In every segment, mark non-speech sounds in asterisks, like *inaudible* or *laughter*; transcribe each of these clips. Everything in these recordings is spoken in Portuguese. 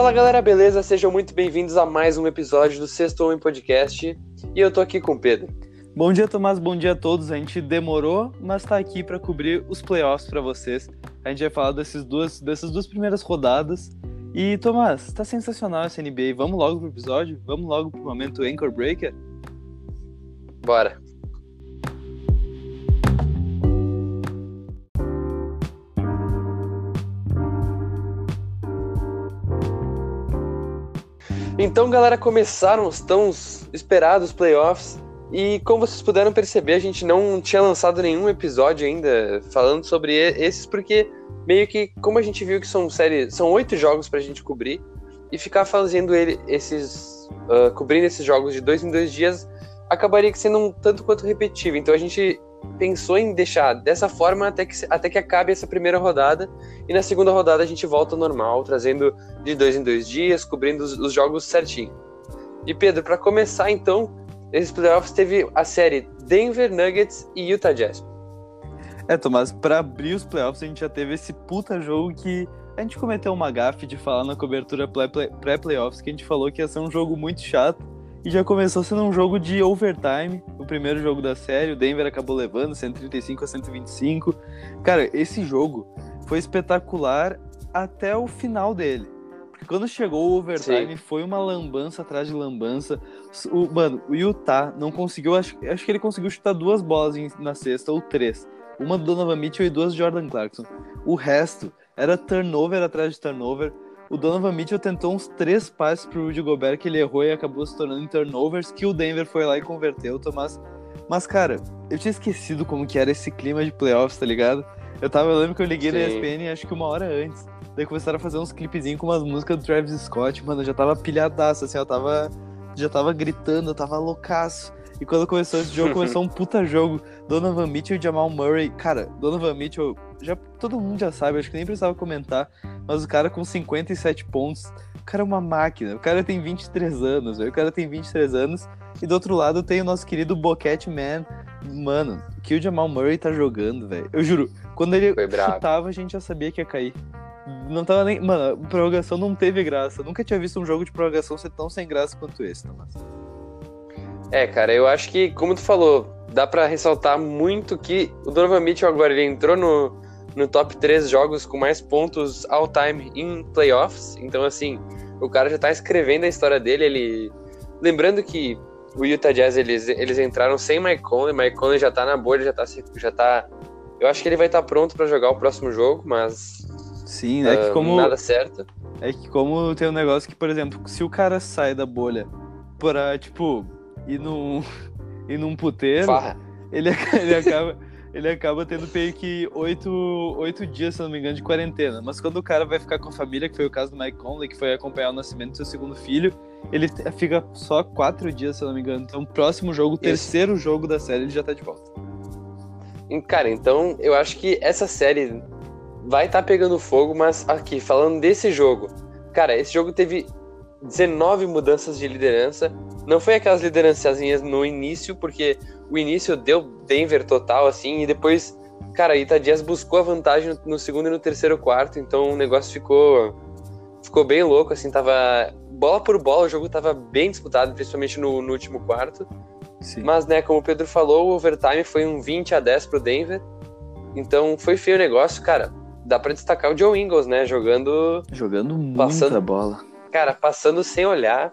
Fala galera, beleza? Sejam muito bem-vindos a mais um episódio do Sexto Homem Podcast. E eu tô aqui com o Pedro. Bom dia, Tomás. Bom dia a todos. A gente demorou, mas tá aqui para cobrir os playoffs para vocês. A gente vai falar desses duas, dessas duas primeiras rodadas. E, Tomás, tá sensacional essa NBA. Vamos logo pro episódio? Vamos logo pro momento Anchor Breaker? Bora. Então, galera, começaram os tão esperados playoffs. E como vocês puderam perceber, a gente não tinha lançado nenhum episódio ainda falando sobre esses, porque meio que, como a gente viu que são séries, são oito jogos pra gente cobrir, e ficar fazendo ele, esses. Uh, cobrindo esses jogos de dois em dois dias acabaria sendo um tanto quanto repetitivo. Então a gente pensou em deixar dessa forma até que, até que acabe essa primeira rodada. E na segunda rodada a gente volta ao normal, trazendo de dois em dois dias, cobrindo os, os jogos certinho. E Pedro, para começar então, esses playoffs teve a série Denver Nuggets e Utah Jazz. É, Tomás, para abrir os playoffs a gente já teve esse puta jogo que a gente cometeu uma gafe de falar na cobertura pré-playoffs que a gente falou que ia ser um jogo muito chato e já começou sendo um jogo de overtime, o primeiro jogo da série, o Denver acabou levando 135 a 125. Cara, esse jogo foi espetacular até o final dele. Porque quando chegou o overtime, Sim. foi uma lambança atrás de lambança. O, mano, o Utah não conseguiu, acho, acho que ele conseguiu chutar duas bolas na sexta, ou três. Uma do Donovan Mitchell e duas de Jordan Clarkson. O resto era turnover atrás de turnover o Donovan Mitchell tentou uns três passes pro Rudy Gobert que ele errou e acabou se tornando em turnovers, que o Denver foi lá e converteu, Tomás. Mas, cara, eu tinha esquecido como que era esse clima de playoffs, tá ligado? Eu tava, eu lembro que eu liguei Sim. na ESPN acho que uma hora antes. Daí começaram a fazer uns clipezinhos com umas músicas do Travis Scott, mano, eu já tava pilhadaço, assim, eu tava. Já tava gritando, eu tava loucaço. E quando começou esse jogo, começou um puta jogo. Donovan Mitchell e Jamal Murray. Cara, Donovan Mitchell, já, todo mundo já sabe, acho que nem precisava comentar. Mas o cara com 57 pontos, o cara é uma máquina. O cara tem 23 anos, véio. o cara tem 23 anos. E do outro lado tem o nosso querido Boquete Man. Mano, que o Jamal Murray tá jogando, velho. Eu juro, quando ele chutava, a gente já sabia que ia cair. Não tava nem. Mano, prorrogação não teve graça. Eu nunca tinha visto um jogo de prorrogação ser tão sem graça quanto esse, Tomás. É, cara, eu acho que, como tu falou, dá para ressaltar muito que o Donovan Mitchell agora ele entrou no, no top 3 jogos com mais pontos all time em playoffs. Então, assim, o cara já tá escrevendo a história dele. Ele. Lembrando que o Utah Jazz eles, eles entraram sem Mike Conley, Mike Conley já tá na bolha, já tá. Já tá eu acho que ele vai estar tá pronto para jogar o próximo jogo, mas. Sim, é uh, que ah, como. Nada certo. É que como tem um negócio que, por exemplo, se o cara sai da bolha para, tipo, ir num, *laughs* ir num puteiro, ele, *laughs* ele acaba ele acaba tendo meio que oito, oito dias, se não me engano, de quarentena. Mas quando o cara vai ficar com a família, que foi o caso do Mike Conley, que foi acompanhar o nascimento do seu segundo filho, ele fica só quatro dias, se não me engano. Então, próximo jogo, terceiro jogo da série, ele já tá de volta. Cara, então eu acho que essa série vai estar tá pegando fogo, mas aqui, falando desse jogo, cara, esse jogo teve 19 mudanças de liderança. Não foi aquelas liderançazinhas no início, porque o início deu Denver total, assim, e depois, cara, Ita Dias buscou a vantagem no segundo e no terceiro quarto, então o negócio ficou ficou bem louco, assim, tava bola por bola, o jogo tava bem disputado, principalmente no, no último quarto. Sim. Mas, né, como o Pedro falou, o overtime foi um 20 a 10 pro Denver. Então foi feio o negócio, cara. Dá para destacar o Joe Ingles, né, jogando jogando muita passando, bola. Cara, passando sem olhar,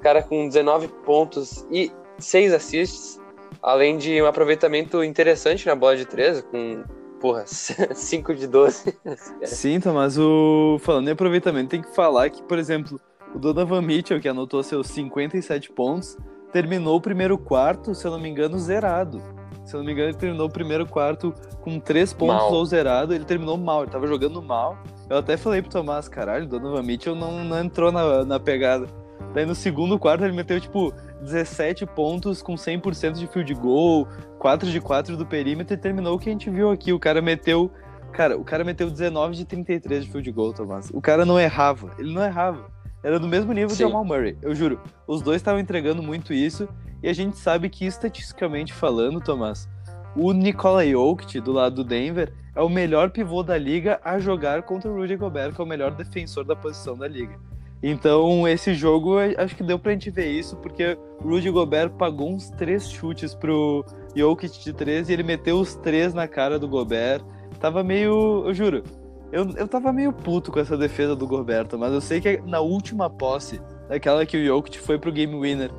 cara com 19 pontos e 6 assists. Além de um aproveitamento interessante na bola de 13, com, porra, *laughs* 5 de 12. Sim, mas o... falando em aproveitamento, tem que falar que, por exemplo, o Donovan Mitchell, que anotou seus 57 pontos, terminou o primeiro quarto, se eu não me engano, zerado. Se eu não me engano, ele terminou o primeiro quarto com 3 pontos mal. ou zerado. Ele terminou mal, ele tava jogando mal. Eu até falei pro Tomás, caralho, o Donovan Mitchell não, não entrou na, na pegada. Daí no segundo quarto ele meteu, tipo, 17 pontos com 100% de field goal, 4 de 4 do perímetro e terminou o que a gente viu aqui. O cara meteu. Cara, o cara meteu 19 de 33 de field goal, Tomás. O cara não errava. Ele não errava. Era do mesmo nível Sim. de Jamal Murray. Eu juro. Os dois estavam entregando muito isso. E a gente sabe que, estatisticamente falando, Tomás, o Nikola Jokic, do lado do Denver, é o melhor pivô da liga a jogar contra o Rudy Gobert, que é o melhor defensor da posição da liga. Então, esse jogo, acho que deu pra gente ver isso, porque o Rudy Gobert pagou uns três chutes pro Jokic de três e ele meteu os três na cara do Gobert. Tava meio. Eu juro, eu, eu tava meio puto com essa defesa do Gobert, mas eu sei que na última posse, daquela que o Jokic foi pro game winner,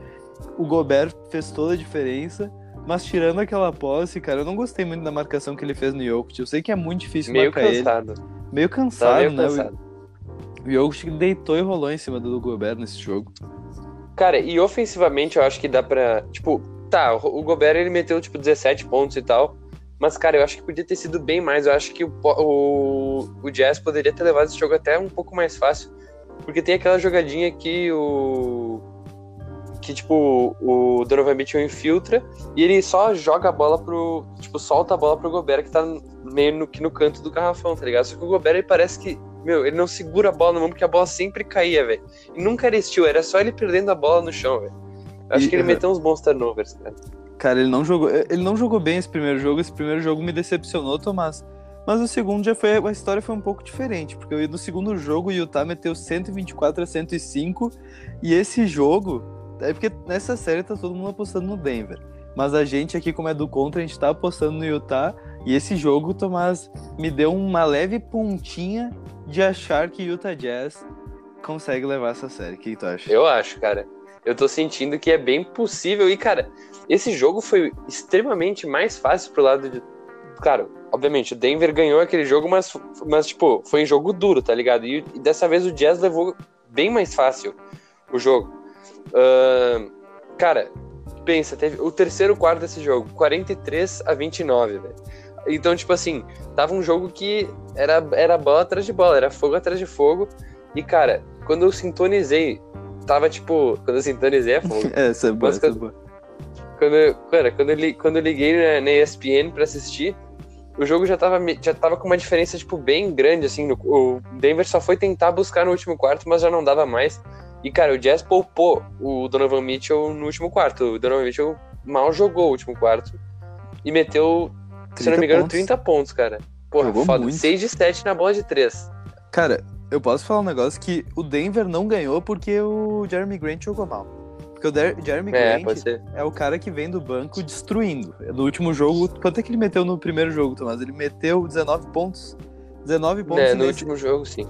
o Gobert fez toda a diferença. Mas tirando aquela posse, cara, eu não gostei muito da marcação que ele fez no Jokic. Eu sei que é muito difícil meio marcar cansado. ele. Meio cansado. meio né? cansado. O Jokic deitou e rolou em cima do Gobert nesse jogo. Cara, e ofensivamente eu acho que dá pra. Tipo, tá, o Gobert ele meteu tipo 17 pontos e tal. Mas, cara, eu acho que podia ter sido bem mais. Eu acho que o, o, o Jazz poderia ter levado esse jogo até um pouco mais fácil. Porque tem aquela jogadinha que o. Que, tipo, o Donovan Mitchell infiltra e ele só joga a bola pro. Tipo, solta a bola pro Gobert que tá meio no, no canto do garrafão, tá ligado? Só que o Gobert ele parece que meu, ele não segura a bola na mão porque a bola sempre caía, velho. E nunca era estilo, era só ele perdendo a bola no chão, velho. Acho E, que ele uh, meteu uns bons turnovers, cara. Cara, ele não jogou, ele não jogou bem esse primeiro jogo. Esse primeiro jogo me decepcionou, Tomás. Mas o segundo já foi, a história foi um pouco diferente, porque no segundo jogo o Utah meteu 124 a 105 e esse jogo, é porque nessa série tá todo mundo apostando no Denver. Mas a gente aqui, como é do contra, a gente tá apostando no Utah. E esse jogo, Tomás, me deu uma leve pontinha de achar que Utah Jazz consegue levar essa série. O que tu acha? Eu acho, cara. Eu tô sentindo que é bem possível. E, cara, esse jogo foi extremamente mais fácil pro lado de. Claro, obviamente, o Denver ganhou aquele jogo, mas, mas tipo, foi um jogo duro, tá ligado? E, e dessa vez o Jazz levou bem mais fácil o jogo. Ahn, cara, pensa, teve o terceiro quarto desse jogo, 43 a 29, velho. Então, tipo assim, tava um jogo que era, era bola atrás de bola, era fogo atrás de fogo. E, cara, quando eu sintonizei, tava tipo. Quando eu sintonizei é fogo. É, *laughs* essa é boa, Mas essa é quando- boa. quando, eu- cara, quando eu, quando eu liguei na, na ESPN pra assistir, o jogo já tava, já tava com uma diferença, tipo, bem grande, assim. no- o Denver só foi tentar buscar no último quarto, mas já não dava mais. E, cara, o Jazz poupou o Donovan Mitchell no último quarto. O Donovan Mitchell mal jogou o último quarto e meteu, se não 30 me engano, pontos. 30 pontos, cara. Porra, Jogou foda. muito. 6 de 7 na bola de 3. Cara, eu posso falar um negócio que o Denver não ganhou porque o Jeremy Grant jogou mal. Porque o Der- Jeremy É, Grant é o cara que vem do banco destruindo. No último jogo, quanto é que ele meteu no primeiro jogo, Tomás? Ele meteu 19 pontos. 19 pontos É, no nesse, último jogo, sim.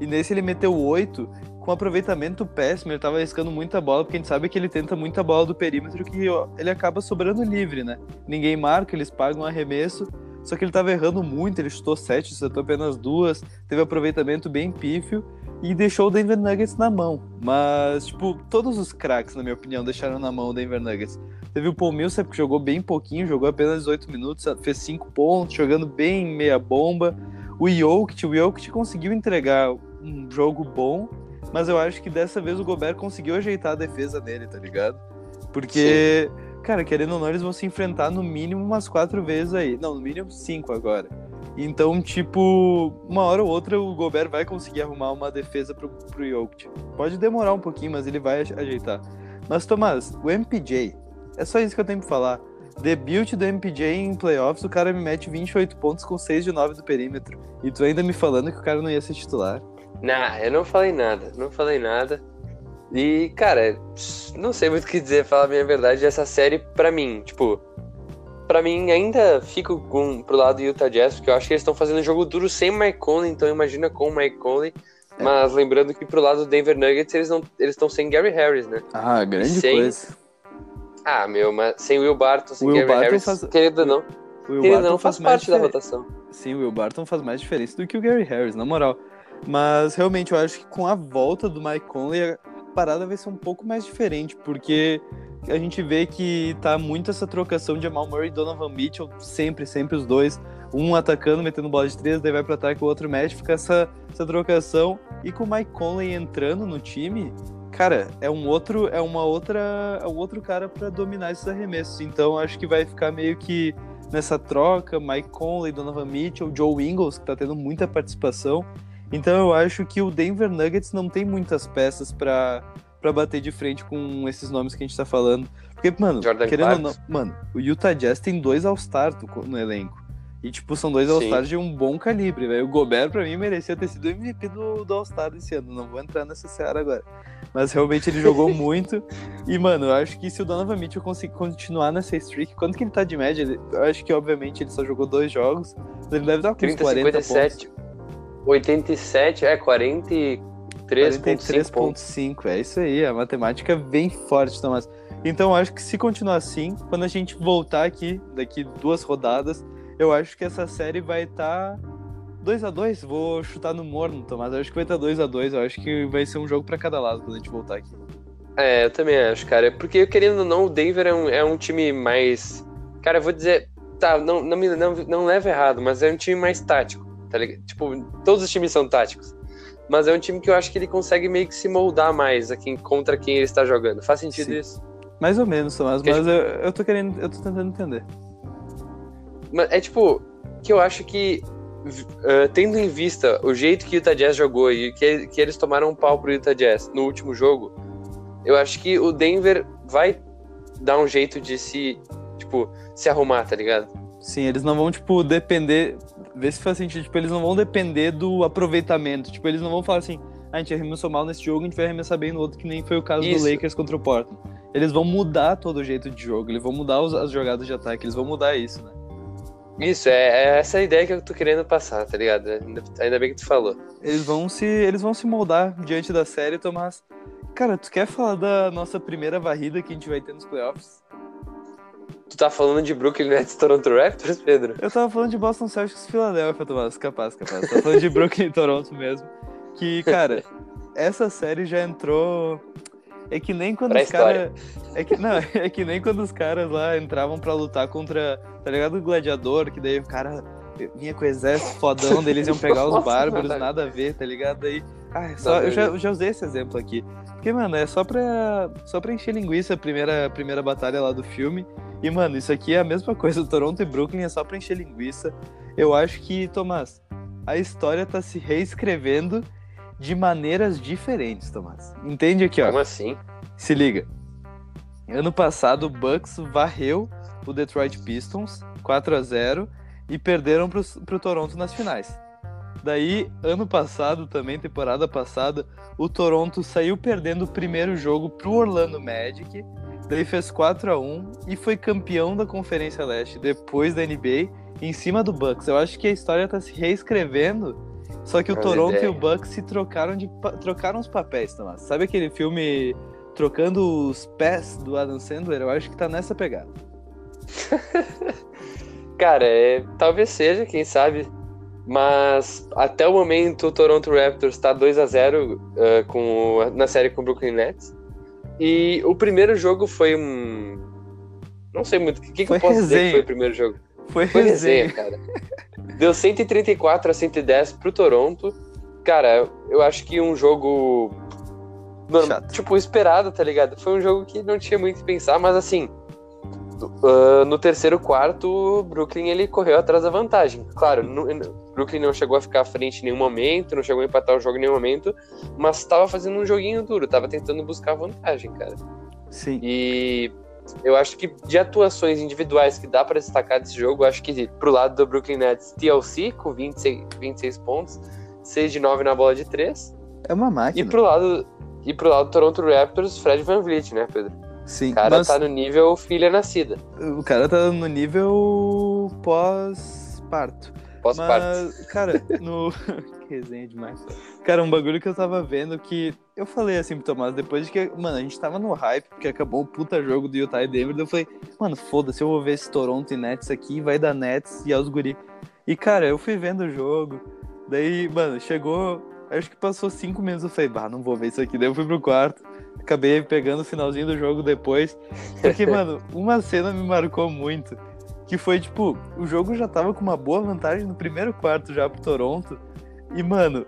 e nesse ele meteu 8 com aproveitamento péssimo. Ele tava arriscando muita bola, porque a gente sabe que ele tenta muita bola do perímetro que ele acaba sobrando livre, né? Ninguém marca, eles pagam um arremesso. Só que ele tava errando muito, ele chutou 7, acertou apenas duas, teve aproveitamento bem pífio e deixou o Denver Nuggets na mão. Mas, tipo, todos os craques, na minha opinião, deixaram na mão o Denver Nuggets. Teve o Paul Millsap que jogou bem pouquinho, jogou apenas 18 minutos, fez 5 pontos, jogando bem meia bomba. O Jokic, o Jokic conseguiu entregar um jogo bom, mas eu acho que dessa vez o Gobert conseguiu ajeitar a defesa dele, tá ligado? Porque, cara, querendo ou não, eles vão se enfrentar no mínimo umas quatro vezes aí. Não, no mínimo cinco agora. Então, tipo, uma hora ou outra o Gobert vai conseguir arrumar uma defesa pro, pro Jokic. Pode demorar um pouquinho, mas ele vai ajeitar. Mas, Tomás, o MPJ, é só isso que eu tenho pra falar. Debut do MPJ em playoffs, o cara me mete 28 pontos com 6 de 9 do perímetro. E tu ainda me falando que o cara não ia ser titular. Nah, eu não falei nada, não falei nada. E, cara, não sei muito o que dizer, falar a minha verdade, essa série, pra mim, tipo, pra mim ainda fico com, pro lado do Utah Jazz, porque eu acho que eles estão fazendo jogo duro sem Mike Conley, então imagina com o Mike Conley. É. Mas lembrando que pro lado do Denver Nuggets, eles não eles estão sem Gary Harris, né? Ah, grande Sem- coisa. Ah, meu, mas sem Will Barton, sem Will Gary Barton Harris, faz- querido não, O Will Barton não, faz mais parte da votação. Sim, o Will Barton faz mais diferença do que o Gary Harris, na moral. Mas realmente eu acho que com a volta do Mike Conley, a parada vai ser um pouco mais diferente, porque a gente vê que tá muito essa trocação de Jamal Murray e Donovan Mitchell, sempre, sempre os dois. Um atacando, metendo bola de três, daí vai pro ataque, o outro mexe, fica essa, essa trocação. E com o Mike Conley entrando no time, cara, é um outro, é uma outra, é um outro cara para dominar esses arremessos. Então acho que vai ficar meio que nessa troca, Mike Conley, Donovan Mitchell, Joe Ingles, que tá tendo muita participação. Então eu acho que o Denver Nuggets não tem muitas peças para para bater de frente com esses nomes que a gente tá falando. Porque, mano, Jordan querendo ou não, mano, o Utah Jazz tem dois All-Star no, elenco. E, tipo, são dois. All-Stars de um bom calibre, velho. O Gobert, pra mim, merecia ter sido MVP do, do All-Star desse ano. Não vou entrar nessa seara agora. Mas realmente ele jogou *laughs* muito. E, mano, eu acho que se o Donovan Mitchell conseguir continuar nessa streak, quanto que ele tá de média? Ele- eu acho que, obviamente, ele só jogou dois jogos. Mas ele deve dar com uns 30, 40 pontos. 57. 87, é 43,5 pontos. 43.5, é isso aí, a matemática é bem forte, Tomás. Então acho que se continuar assim, quando a gente voltar aqui, daqui duas rodadas, eu acho que essa série vai estar 2 a 2 Vou chutar no morno, Tomás. Eu acho que vai estar 2 a 2 Eu acho que vai ser um jogo pra cada lado quando a gente voltar aqui. É, eu também acho, cara. Porque, querendo ou não, o Denver é um, é um time mais. Cara, eu vou dizer. Tá, não, não, me, não, não leva errado, mas é um time mais tático, tá? Tipo, todos os times são táticos. Mas é um time que eu acho que ele consegue meio que se moldar mais aqui contra quem ele está jogando. Faz sentido Sim. isso? Mais ou menos, Tomás, a mas eu, eu tô querendo, eu tô tentando entender. Mas é tipo, que eu acho que, uh, tendo em vista o jeito que o Utah Jazz jogou e que, que eles tomaram um pau pro Utah Jazz no último jogo, eu acho que o Denver vai dar um jeito de se, tipo, se arrumar, tá ligado? Sim, eles não vão, tipo, depender. Vê se faz sentido. Tipo, eles não vão depender do aproveitamento. Tipo, eles não vão falar assim, "Ah, a gente arremessou mal nesse jogo, a gente vai arremessar bem no outro, que nem foi o caso Isso. do Lakers contra o Portland. Eles vão mudar todo o jeito de jogo, eles vão mudar os- as jogadas de ataque, eles vão mudar isso, né? Isso, é, é essa a ideia que eu tô querendo passar, tá ligado? Ainda, ainda bem que tu falou. Eles vão se. Eles vão se moldar diante da série, Tomás. Cara, tu quer falar da nossa primeira varrida que a gente vai ter nos playoffs? Tu tá falando de Brooklyn Nets Toronto Raptors, Pedro? Eu tava falando de Boston Celtics e Philadelphia, Tomás. Capaz, capaz. Tava falando de Brooklyn e Toronto mesmo. Que, cara, essa série já entrou. É que nem quando Pra os caras. É que, não, *laughs* é que nem quando os caras lá entravam pra lutar contra. Tá ligado? O gladiador, que daí o cara vinha com o exército fodão, daí eles iam pegar os *laughs* bárbaros, nada a ver, tá ligado? Daí. Ah, é só, eu, já, eu já usei esse exemplo aqui. Porque, mano, é só pra, só pra encher linguiça a primeira, primeira batalha lá do filme. E, mano, isso aqui é a mesma *laughs* coisa. Toronto e Brooklyn é só pra encher linguiça. Eu acho que, Tomás, a história tá se reescrevendo de maneiras diferentes, Tomás. Entende aqui, ó. Como assim? Se liga. Ano passado, o Bucks varreu o Detroit Pistons 4 a 0 e perderam pro, pro Toronto nas finais. Daí, ano passado, também, temporada passada, o Toronto saiu perdendo o primeiro jogo pro Orlando Magic, daí fez 4 a 1 e foi campeão da Conferência Leste depois da NBA em cima do Bucks. Eu acho que a história tá se reescrevendo, só que o Toronto e ideia. o Bucks se trocaram de trocaram os papéis, Tomás. Sabe aquele filme Trocando os Pés do Adam Sandler? Eu acho que tá nessa pegada. *laughs* Cara, é, talvez seja, quem sabe. Mas até o momento o Toronto Raptors tá 2 a 0 uh, com, o- na série com o Brooklyn Nets. E o primeiro jogo foi um. Não sei muito. O que, que eu posso dizer resenha. que foi o primeiro jogo? Foi Foi resenha. resenha, cara. Deu 134 a 110 pro Toronto. Cara, eu acho que um jogo. Chato. Tipo, esperado, tá ligado? Foi um jogo que não tinha muito o que pensar, mas assim. Uh, no terceiro quarto, o Brooklyn ele correu atrás da vantagem. Claro, no, Brooklyn não chegou a ficar à frente em nenhum momento, não chegou a empatar o jogo em nenhum momento, mas tava fazendo um joguinho duro, tava tentando buscar vantagem, cara. Sim. E eu acho que de atuações individuais que dá pra destacar desse jogo, acho que pro lado do Brooklyn Nets, TLC com 26, 26 pontos, 6 de 9 na bola de 3. É uma E máquina. pro lado e pro lado do Toronto Raptors, Fred VanVleet, né, Pedro? Sim, O cara mas tá no nível filha nascida, o cara tá no nível pós-parto. pós-parto. Mas, cara, no. *laughs* que resenha demais. Cara, um bagulho que eu tava vendo que. Eu falei assim pro Tomás, depois de que. Mano, a gente tava no hype, porque acabou o puta jogo do Utah e Denver. Eu falei, mano, foda-se, eu vou ver esse Toronto e Nets aqui, vai dar Nets e aos guri. E, cara, eu fui vendo o jogo. Daí, mano, chegou. Acho que passou cinco minutos. Eu falei, bah, não vou ver isso aqui. Daí eu fui pro quarto. Acabei pegando o finalzinho do jogo depois. Porque, *laughs* mano, uma cena me marcou muito. Que foi, tipo, o jogo já tava com uma boa vantagem no primeiro quarto já pro Toronto. E, mano,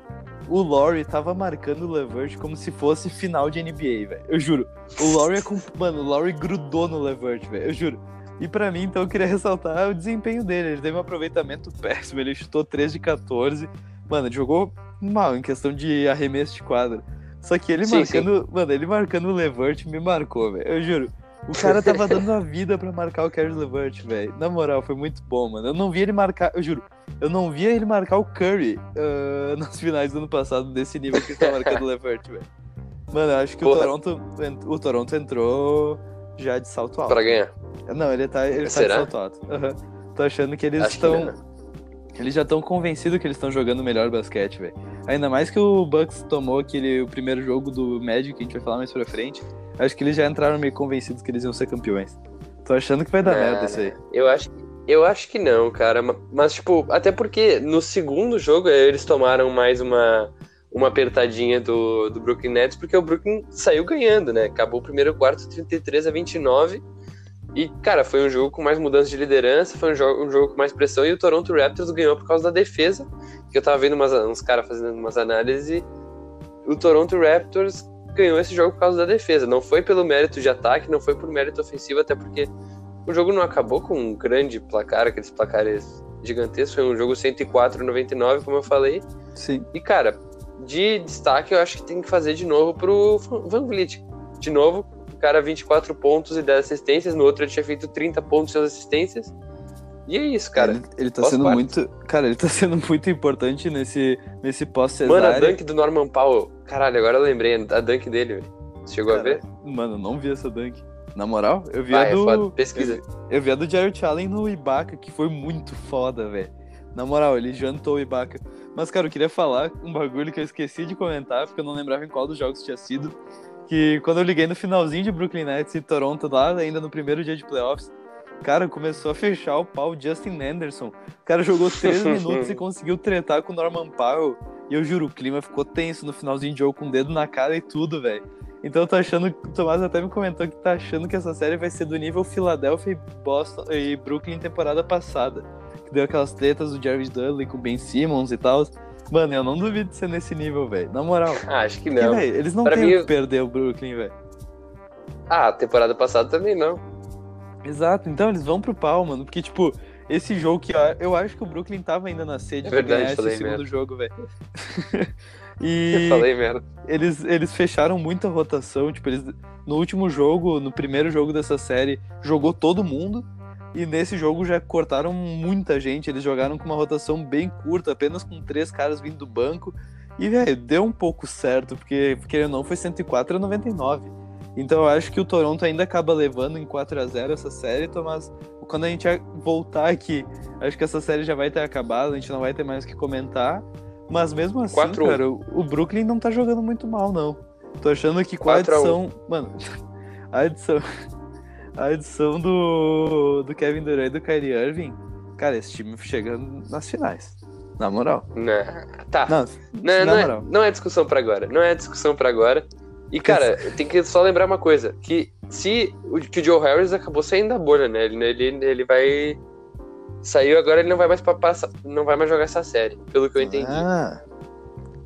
o Laurie tava marcando o Levert como se fosse final de NBA, velho. Eu juro. O Laurie é com... Mano, o Laurie grudou no Levert, velho. Eu juro. E pra mim, então, eu queria ressaltar o desempenho dele. Ele teve um aproveitamento péssimo. Ele chutou 3 de 14. Mano, ele jogou mal em questão de arremesso de quadra. Só que ele Sim, marcando. Mano, ele marcando o Levert me marcou, velho. Eu juro. O cara tava *laughs* dando a vida pra marcar o Caris LeVert, velho. Na moral, foi muito bom, mano. Eu não vi ele marcar, eu juro, eu não via ele marcar o Curry uh, *laughs* nas finais do ano passado desse nível que ele tá marcando o LeVert, velho. Mano, eu acho que o Toronto, o Toronto entrou já de salto alto. Pra ganhar. Não, ele tá, ele tá de salto alto. Uhum. Tô achando que eles estão. Eles já estão convencidos que eles estão jogando melhor basquete, velho. Ainda mais que o Bucks tomou aquele o primeiro jogo do Magic, que a gente vai falar mais pra frente. Acho que eles já entraram meio convencidos que eles iam ser campeões. Tô achando que vai dar merda isso aí. Eu acho, eu acho que não, cara. Mas, tipo, até porque no segundo jogo eles tomaram mais uma, uma apertadinha do, do Brooklyn Nets, porque o Brooklyn saiu ganhando, né? Acabou o primeiro quarto 33 a 29 e, cara, foi um jogo com mais mudança de liderança, foi um jogo, um jogo com mais pressão, e o Toronto Raptors ganhou por causa da defesa, que eu tava vendo umas, uns caras fazendo umas análises, e o Toronto Raptors ganhou esse jogo por causa da defesa. Não foi pelo mérito de ataque, não foi por mérito ofensivo, até porque o jogo não acabou com um grande placar, aqueles placares gigantescos, foi um jogo 104-99, como eu falei. Sim. E, cara, de destaque, eu acho que tem que fazer de novo pro Van Vliet. De novo, cara 24 pontos e 10 assistências, no outro ele tinha feito 30 pontos e 6 assistências. E é isso, cara. Ele, ele tá sendo muito. Cara, ele tá *laughs* sendo muito importante nesse, nesse pós Mano, a dunk do Norman Powell. Caralho, agora eu lembrei a dunk dele, velho. Você chegou cara, a ver? Mano, não vi essa dunk. Na moral, eu vi a é do. É Pesquisa. Eu, eu, vi a do Jared Allen no Ibaka, que foi muito foda, velho. Na moral, ele jantou o Ibaka. Mas, cara, eu queria falar um bagulho que eu esqueci de comentar, porque eu não lembrava em qual dos jogos tinha sido que quando eu liguei no finalzinho de Brooklyn Nets e Toronto, lá ainda no primeiro dia de playoffs, cara, começou a fechar o pau Justin Anderson. O cara jogou três *laughs* minutos e conseguiu tretar com o Norman Powell. E eu juro, o clima ficou tenso no finalzinho de jogo, com o dedo na cara e tudo, velho. Então eu tô achando, o Tomás até me comentou que tá achando que essa série vai ser do nível Philadelphia e Boston e Brooklyn temporada passada. Que deu aquelas tretas do Jarvis Dudley com o Ben Simmons e tal. Mano, eu não duvido de ser nesse nível, velho. Na moral. *laughs* Ah, acho que não. Véio, eles não pra têm mim... que perder o Brooklyn, velho. Ah, temporada passada também não. Exato, então eles vão pro pau, mano. Porque, tipo, esse jogo que eu acho que o Brooklyn tava ainda na sede é verdade, pra ganhar esse segundo merda. jogo, velho. *laughs* e falei merda. Eles, eles fecharam muita rotação, tipo, eles no último jogo, no primeiro jogo dessa série, jogou todo mundo. E nesse jogo já cortaram muita gente. Eles jogaram com uma rotação bem curta, apenas com três caras vindo do banco. E, velho, deu um pouco certo, porque, querendo ou não, foi 104 a 99. Então eu acho que o Toronto ainda acaba levando em 4 a 0 essa série, Tomás. Quando a gente voltar aqui, acho que essa série já vai ter acabado, a gente não vai ter mais o que comentar. Mas mesmo assim, 4 cara, o Brooklyn não tá jogando muito mal, não. Tô achando que com a adição. Mano, *laughs* a adição *laughs* a edição do, do Kevin Durant e do Kyrie Irving, cara, esse time chega nas finais. Na moral. Não, tá. Não, não, não, é, não é discussão para agora. Não é discussão para agora. E, cara, tem que só lembrar uma coisa: que se o, que o Joe Harris acabou saindo da bolha, né? Ele, ele, ele vai. Saiu agora, ele não vai mais passar, não vai mais jogar essa série, pelo que eu entendi. Ah,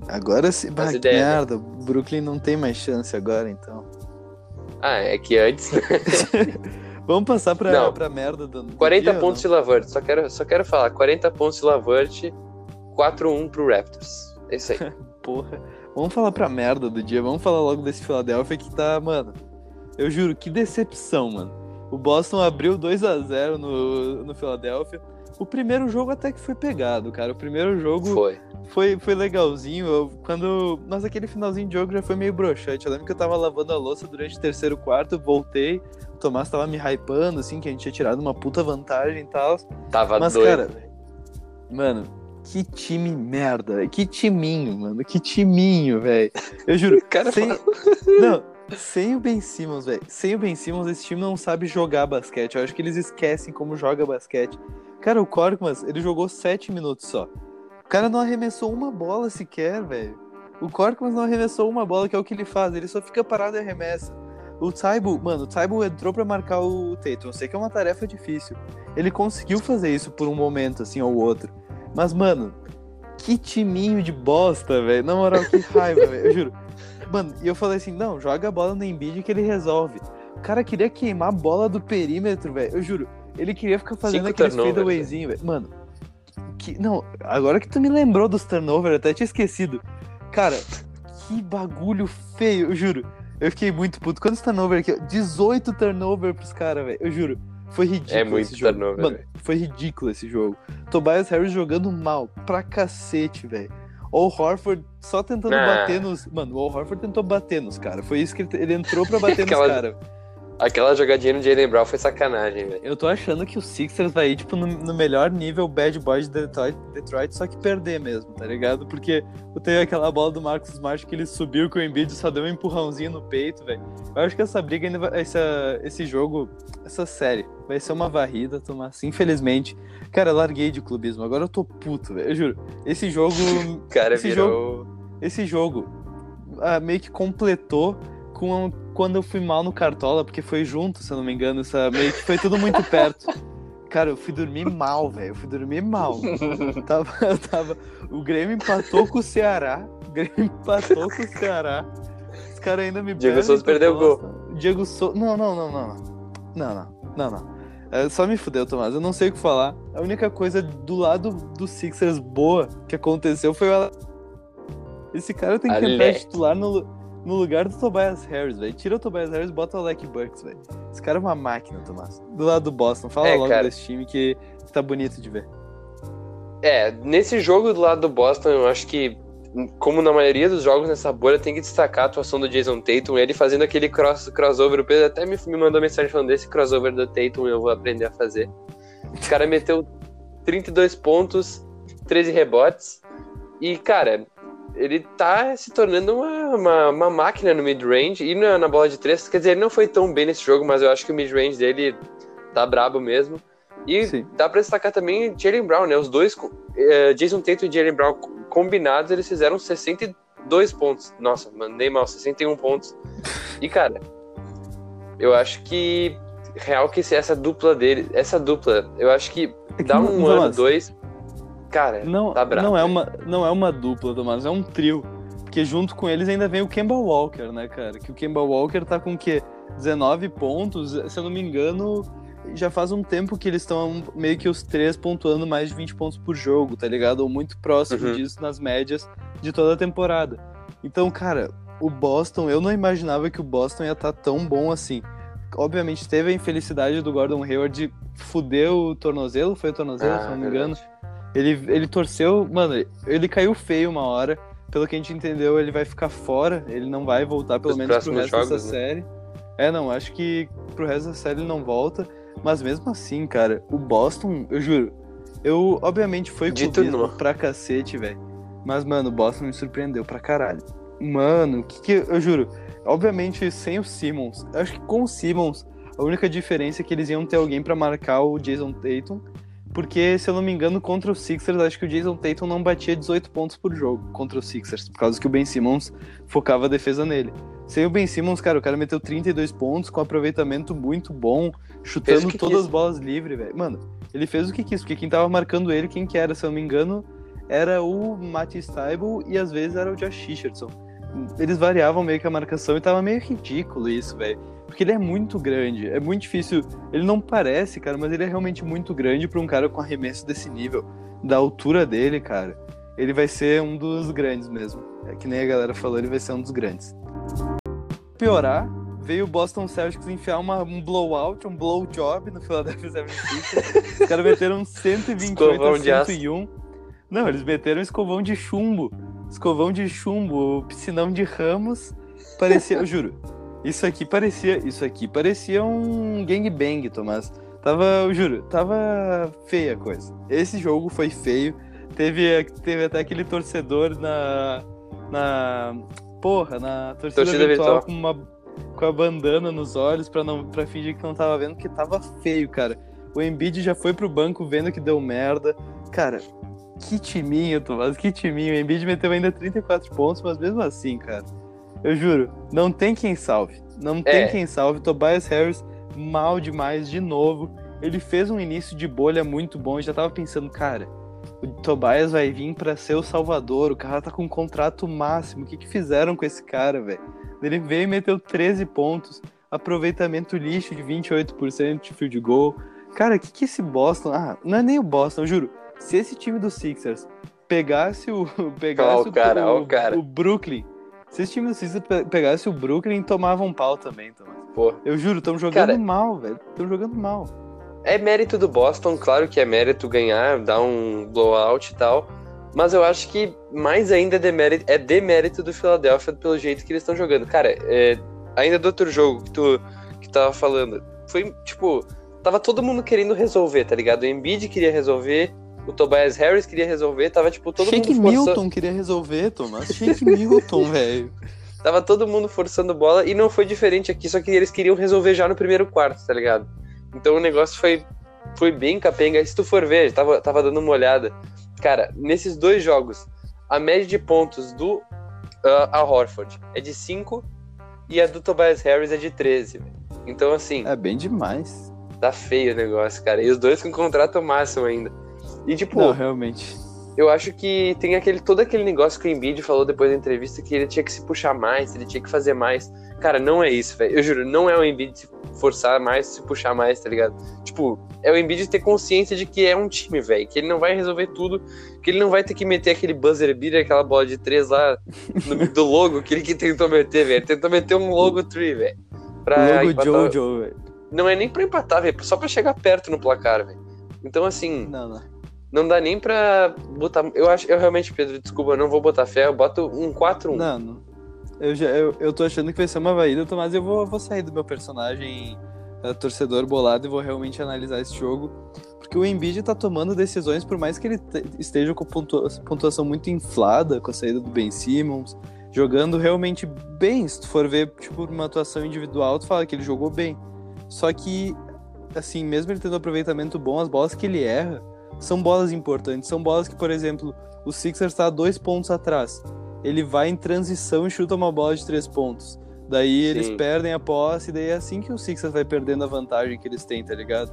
agora sim. Bah, né? merda. O Brooklyn não tem mais chance agora, então. Ah, é que antes. *laughs* Vamos passar pra, não. pra merda do. 40 dia, pontos de Lavert. Só quero, só quero falar: 40 pontos de Lavert, 4-1 pro Raptors. É isso aí. *laughs* Porra. Vamos falar pra merda do dia. Vamos falar logo desse Philadelphia que tá, mano. Eu juro, que decepção, mano. O Boston abriu 2 a 0 no, no Philadelphia. O primeiro jogo até que foi pegado, cara. O primeiro jogo foi, foi, foi legalzinho. Eu, quando, mas aquele finalzinho de jogo já foi meio broxante. Eu lembro que eu tava lavando a louça durante o terceiro quarto, voltei. O Tomás tava me hypando, assim, que a gente tinha tirado uma puta vantagem e tal. Tava mas, doido. cara, mano, que time merda. Que timinho, mano. Que timinho, velho. Eu juro. *laughs* cara sem... Não, sem o Ben Simmons, velho. Sem o Ben Simmons, esse time não sabe jogar basquete. Eu acho que eles esquecem como joga basquete. Cara, o Korkmaz, ele jogou 7 minutos só. O cara não arremessou uma bola sequer, velho. O Korkmaz não arremessou uma bola, que é o que ele faz. Ele só fica parado e arremessa. O Taibo, mano, o Taibo entrou para marcar o Tatum. Eu sei que é uma tarefa difícil. Ele conseguiu fazer isso por um momento, assim, ou outro. Mas, mano, que timinho de bosta, velho. Na moral, que raiva, velho. Eu juro. Mano, e eu falei assim, não, joga a bola no Embiid que ele resolve. O cara queria queimar a bola do perímetro, velho. Eu juro. Ele queria ficar fazendo Cinco aqueles fadeawayzinho, velho. Mano, que, não, agora que tu me lembrou dos turnover, eu até tinha esquecido. Cara, que bagulho feio, eu juro. Eu fiquei muito puto. Quantos turnover aqui? 18 turnover pros caras, velho. Eu juro. Foi ridículo É muito esse jogo. turnover, Mano, foi ridículo esse jogo. Tobias Harris jogando mal pra cacete, velho. O Horford só tentando Ah. bater nos. Mano, o Horford tentou bater nos caras. Foi isso que ele, ele entrou pra *laughs* bater nos caras. Aquela jogadinha no Jalen Brown foi sacanagem, velho. Eu tô achando que o Sixers vai ir, tipo, no, no melhor nível bad boy de Detroit, Detroit, só que perder mesmo, tá ligado? Porque teve aquela bola do Marcus Smart que ele subiu com o Embiid e só deu um empurrãozinho no peito, velho. Eu acho que essa briga ainda vai. Essa, esse jogo, essa série, vai ser uma varrida, Tomás. Infelizmente. Cara, eu larguei de clubismo. Agora eu tô puto, velho. Eu juro. Esse jogo. *laughs* Cara Esse virou. esse jogo ah, meio que completou com quando eu fui mal no Cartola, porque foi junto, se eu não me engano, essa, meio que foi tudo muito perto. *laughs* Cara, eu fui dormir mal, velho. Eu fui dormir mal. *laughs* tava, eu tava. O Grêmio empatou com o Ceará. O Grêmio empatou com o Ceará. Os caras ainda me Diego Souza perdeu o bosta. Diego Souza. Não, não, não, não, não. Não, não, não, não. É, só me fudeu, Tomás. Eu não sei o que falar. A única coisa do lado do Sixers boa que aconteceu foi o Esse cara tem que entrar de Alex. titular no, no lugar do Tobias Harris, velho. Tira o Tobias Harris e bota o Alec Burks, velho. Esse cara é uma máquina, Tomás. Do lado do Boston. Fala É, logo cara. desse time que tá bonito de ver. É, nesse jogo do lado do Boston, eu acho que, como na maioria dos jogos nessa bolha, tem que destacar a atuação do Jason Tatum, ele fazendo aquele cross, crossover. O Pedro até me, me mandou mensagem falando desse crossover do Tatum, eu vou aprender a fazer. O cara meteu 32 pontos, 13 rebotes. E, cara, ele tá se tornando uma, uma, uma máquina no mid-range e na, na bola de três. Quer dizer, ele não foi tão bem nesse jogo, mas eu acho que o mid-range dele tá brabo mesmo. E Sim. dá pra destacar também Jalen Brown, né? Os dois, eh, Jason Tatum e Jalen Brown co- combinados, eles fizeram 62 pontos. Nossa, mandei mal, 61 pontos. E, cara, eu acho que real que essa dupla dele, essa dupla, eu acho que É dá um ano, dois, cara, Não, tá brabo. não, é uma, não é uma dupla, Tomás, é um trio. Porque junto com eles ainda vem o Kemba Walker, né, cara? Que o Kemba Walker tá com o quê? 19 pontos, se eu não me engano, já faz um tempo que eles estão meio que os três pontuando mais de 20 pontos por jogo, tá ligado? Ou muito próximo Uhum. disso nas médias de toda a temporada. Então, cara, o Boston, eu não imaginava que o Boston ia estar tão bom assim. Obviamente teve a infelicidade do Gordon Hayward de fuder o tornozelo, foi o tornozelo, se Ah, eu não me verdade. engano. Ele, ele torceu, mano, ele caiu feio uma hora. Pelo que a gente entendeu, ele vai ficar fora. Ele não vai voltar, pelo Os menos, pro resto jogos, dessa né? série. É, não, acho que pro resto da série ele não volta. Mas mesmo assim, cara, o Boston, eu juro, eu, obviamente, foi clubismo pra cacete, velho. Mas, mano, o Boston me surpreendeu pra caralho. Mano, que que. Eu juro, obviamente, sem o Simmons. Acho que com o Simmons, a única diferença é que eles iam ter alguém pra marcar o Jason Tatum. Porque, se eu não me engano, contra o Sixers, acho que o Jason Tatum não batia 18 pontos por jogo contra o Sixers, por causa que o Ben Simmons focava a defesa nele. Sem o Ben Simmons, cara, o cara meteu 32 pontos com aproveitamento muito bom, chutando todas quis. as bolas livres, velho. Mano, ele fez o que quis, porque quem tava marcando ele, quem que era, se eu não me engano, era o Matt Stiebel e às vezes era o Josh Richardson. Eles variavam meio que a marcação e tava meio ridículo isso, velho. Porque ele é muito grande, é muito difícil. Ele não parece, cara, mas ele é realmente muito grande pra um cara com arremesso desse nível. Da altura dele, cara, ele vai ser um dos grandes mesmo. É que nem a galera falou, ele vai ser um dos grandes. Piorar, veio o Boston Celtics enfiar uma, um blowout, um blowjob no Philadelphia 76ers. Os caras meteram 128 Escovão a de aço. 101. Não, eles meteram escovão de chumbo. Escovão de chumbo, piscinão de ramos. Parecia, eu juro. Isso aqui parecia, isso aqui parecia um gangbang, Tomás. Tava, eu juro, tava feia a coisa. Esse jogo foi feio. Teve, teve até aquele torcedor na na porra, na torcida, Torcida virtual, virtual. com uma com a bandana nos olhos pra não para fingir que não tava vendo que tava feio, cara. O Embiid já foi pro banco vendo que deu merda. Cara, que timinho, Tomás, que timinho. O Embiid meteu ainda 34 pontos, mas mesmo assim, cara, eu juro, não tem quem salve. Não tem É. quem salve. Tobias Harris mal demais de novo. Ele fez um início de bolha muito bom. Eu já tava pensando, cara, o Tobias vai vir pra ser o salvador. O cara tá com um contrato máximo. O que que fizeram com esse cara, velho? Ele veio e meteu 13 pontos. Aproveitamento lixo de 28% de field goal. Cara, o que que esse Boston... Ah, não é nem o Boston, eu juro. Se esse time do Sixers pegasse o... *laughs* Pegasse Ó o cara, o cara. o Brooklyn Se esse time do Sixers pe- pegasse o Brooklyn, tomava um pau também, Thomas. Pô, Eu juro, tão jogando Cara- mal, velho. Tão jogando mal. é mérito do Boston, claro que é mérito ganhar, dar um blowout e tal. Mas eu acho que mais ainda é demérito, é demérito do Philadelphia pelo jeito que eles estão jogando. Cara, é, ainda do outro jogo que tu que tava falando, foi tipo, tava todo mundo querendo resolver, tá ligado? O Embiid queria resolver, o Tobias Harris queria resolver, tava tipo todo Shake mundo forçando, Milton queria resolver, Thomas. Shake Milton, *laughs* velho. tava todo mundo forçando bola e não foi diferente aqui, só que eles queriam resolver já no primeiro quarto, tá ligado? Então o negócio foi foi bem capenga. Se tu for ver, tava tava dando uma olhada. Cara, nesses dois jogos, a média de pontos do Al Horford é de 5 e a do Tobias Harris é de 13. velho. Então, assim, É bem demais. tá feio o negócio, cara. E os dois com contrato máximo ainda. E, tipo, Não, realmente. eu acho que tem aquele todo aquele negócio que o Embiid falou depois da entrevista que ele tinha que se puxar mais, ele tinha que fazer mais. Cara, não é isso, velho. Eu juro, não é o Embiid se forçar mais, se puxar mais, tá ligado? Tipo, é o Embiid ter consciência de que é um time, velho, que ele não vai resolver tudo, que ele não vai ter que meter aquele buzzer beater, aquela bola de três lá no, *laughs* do logo que ele que tentou meter, velho. Tentou meter um logo tree, velho. Logo empatar- Jojo, velho. Não é nem pra empatar, velho, só pra chegar perto no placar, velho. Então, assim, Não, não. Não dá nem pra botar. Eu acho, eu realmente, Pedro, desculpa, não vou botar fé, eu boto um 4-1. Não, não. Eu, já, eu, eu tô achando que vai ser uma vaída, mas eu vou, vou sair do meu personagem eh, torcedor bolado e vou realmente analisar esse jogo. Porque o Embiid tá tomando decisões, por mais que ele te- esteja com pontua- pontuação muito inflada com a saída do Ben Simmons, jogando realmente bem. Se tu for ver, tipo, uma atuação individual, tu fala que ele jogou bem. Só que, assim, mesmo ele tendo aproveitamento bom, as bolas que ele erra são bolas importantes. São bolas que, por exemplo, o Sixers tá dois pontos atrás. Ele vai em transição e chuta uma bola de três pontos. Daí eles Sim. perdem a posse, e daí é assim que o Sixers vai perdendo a vantagem que eles têm, tá ligado?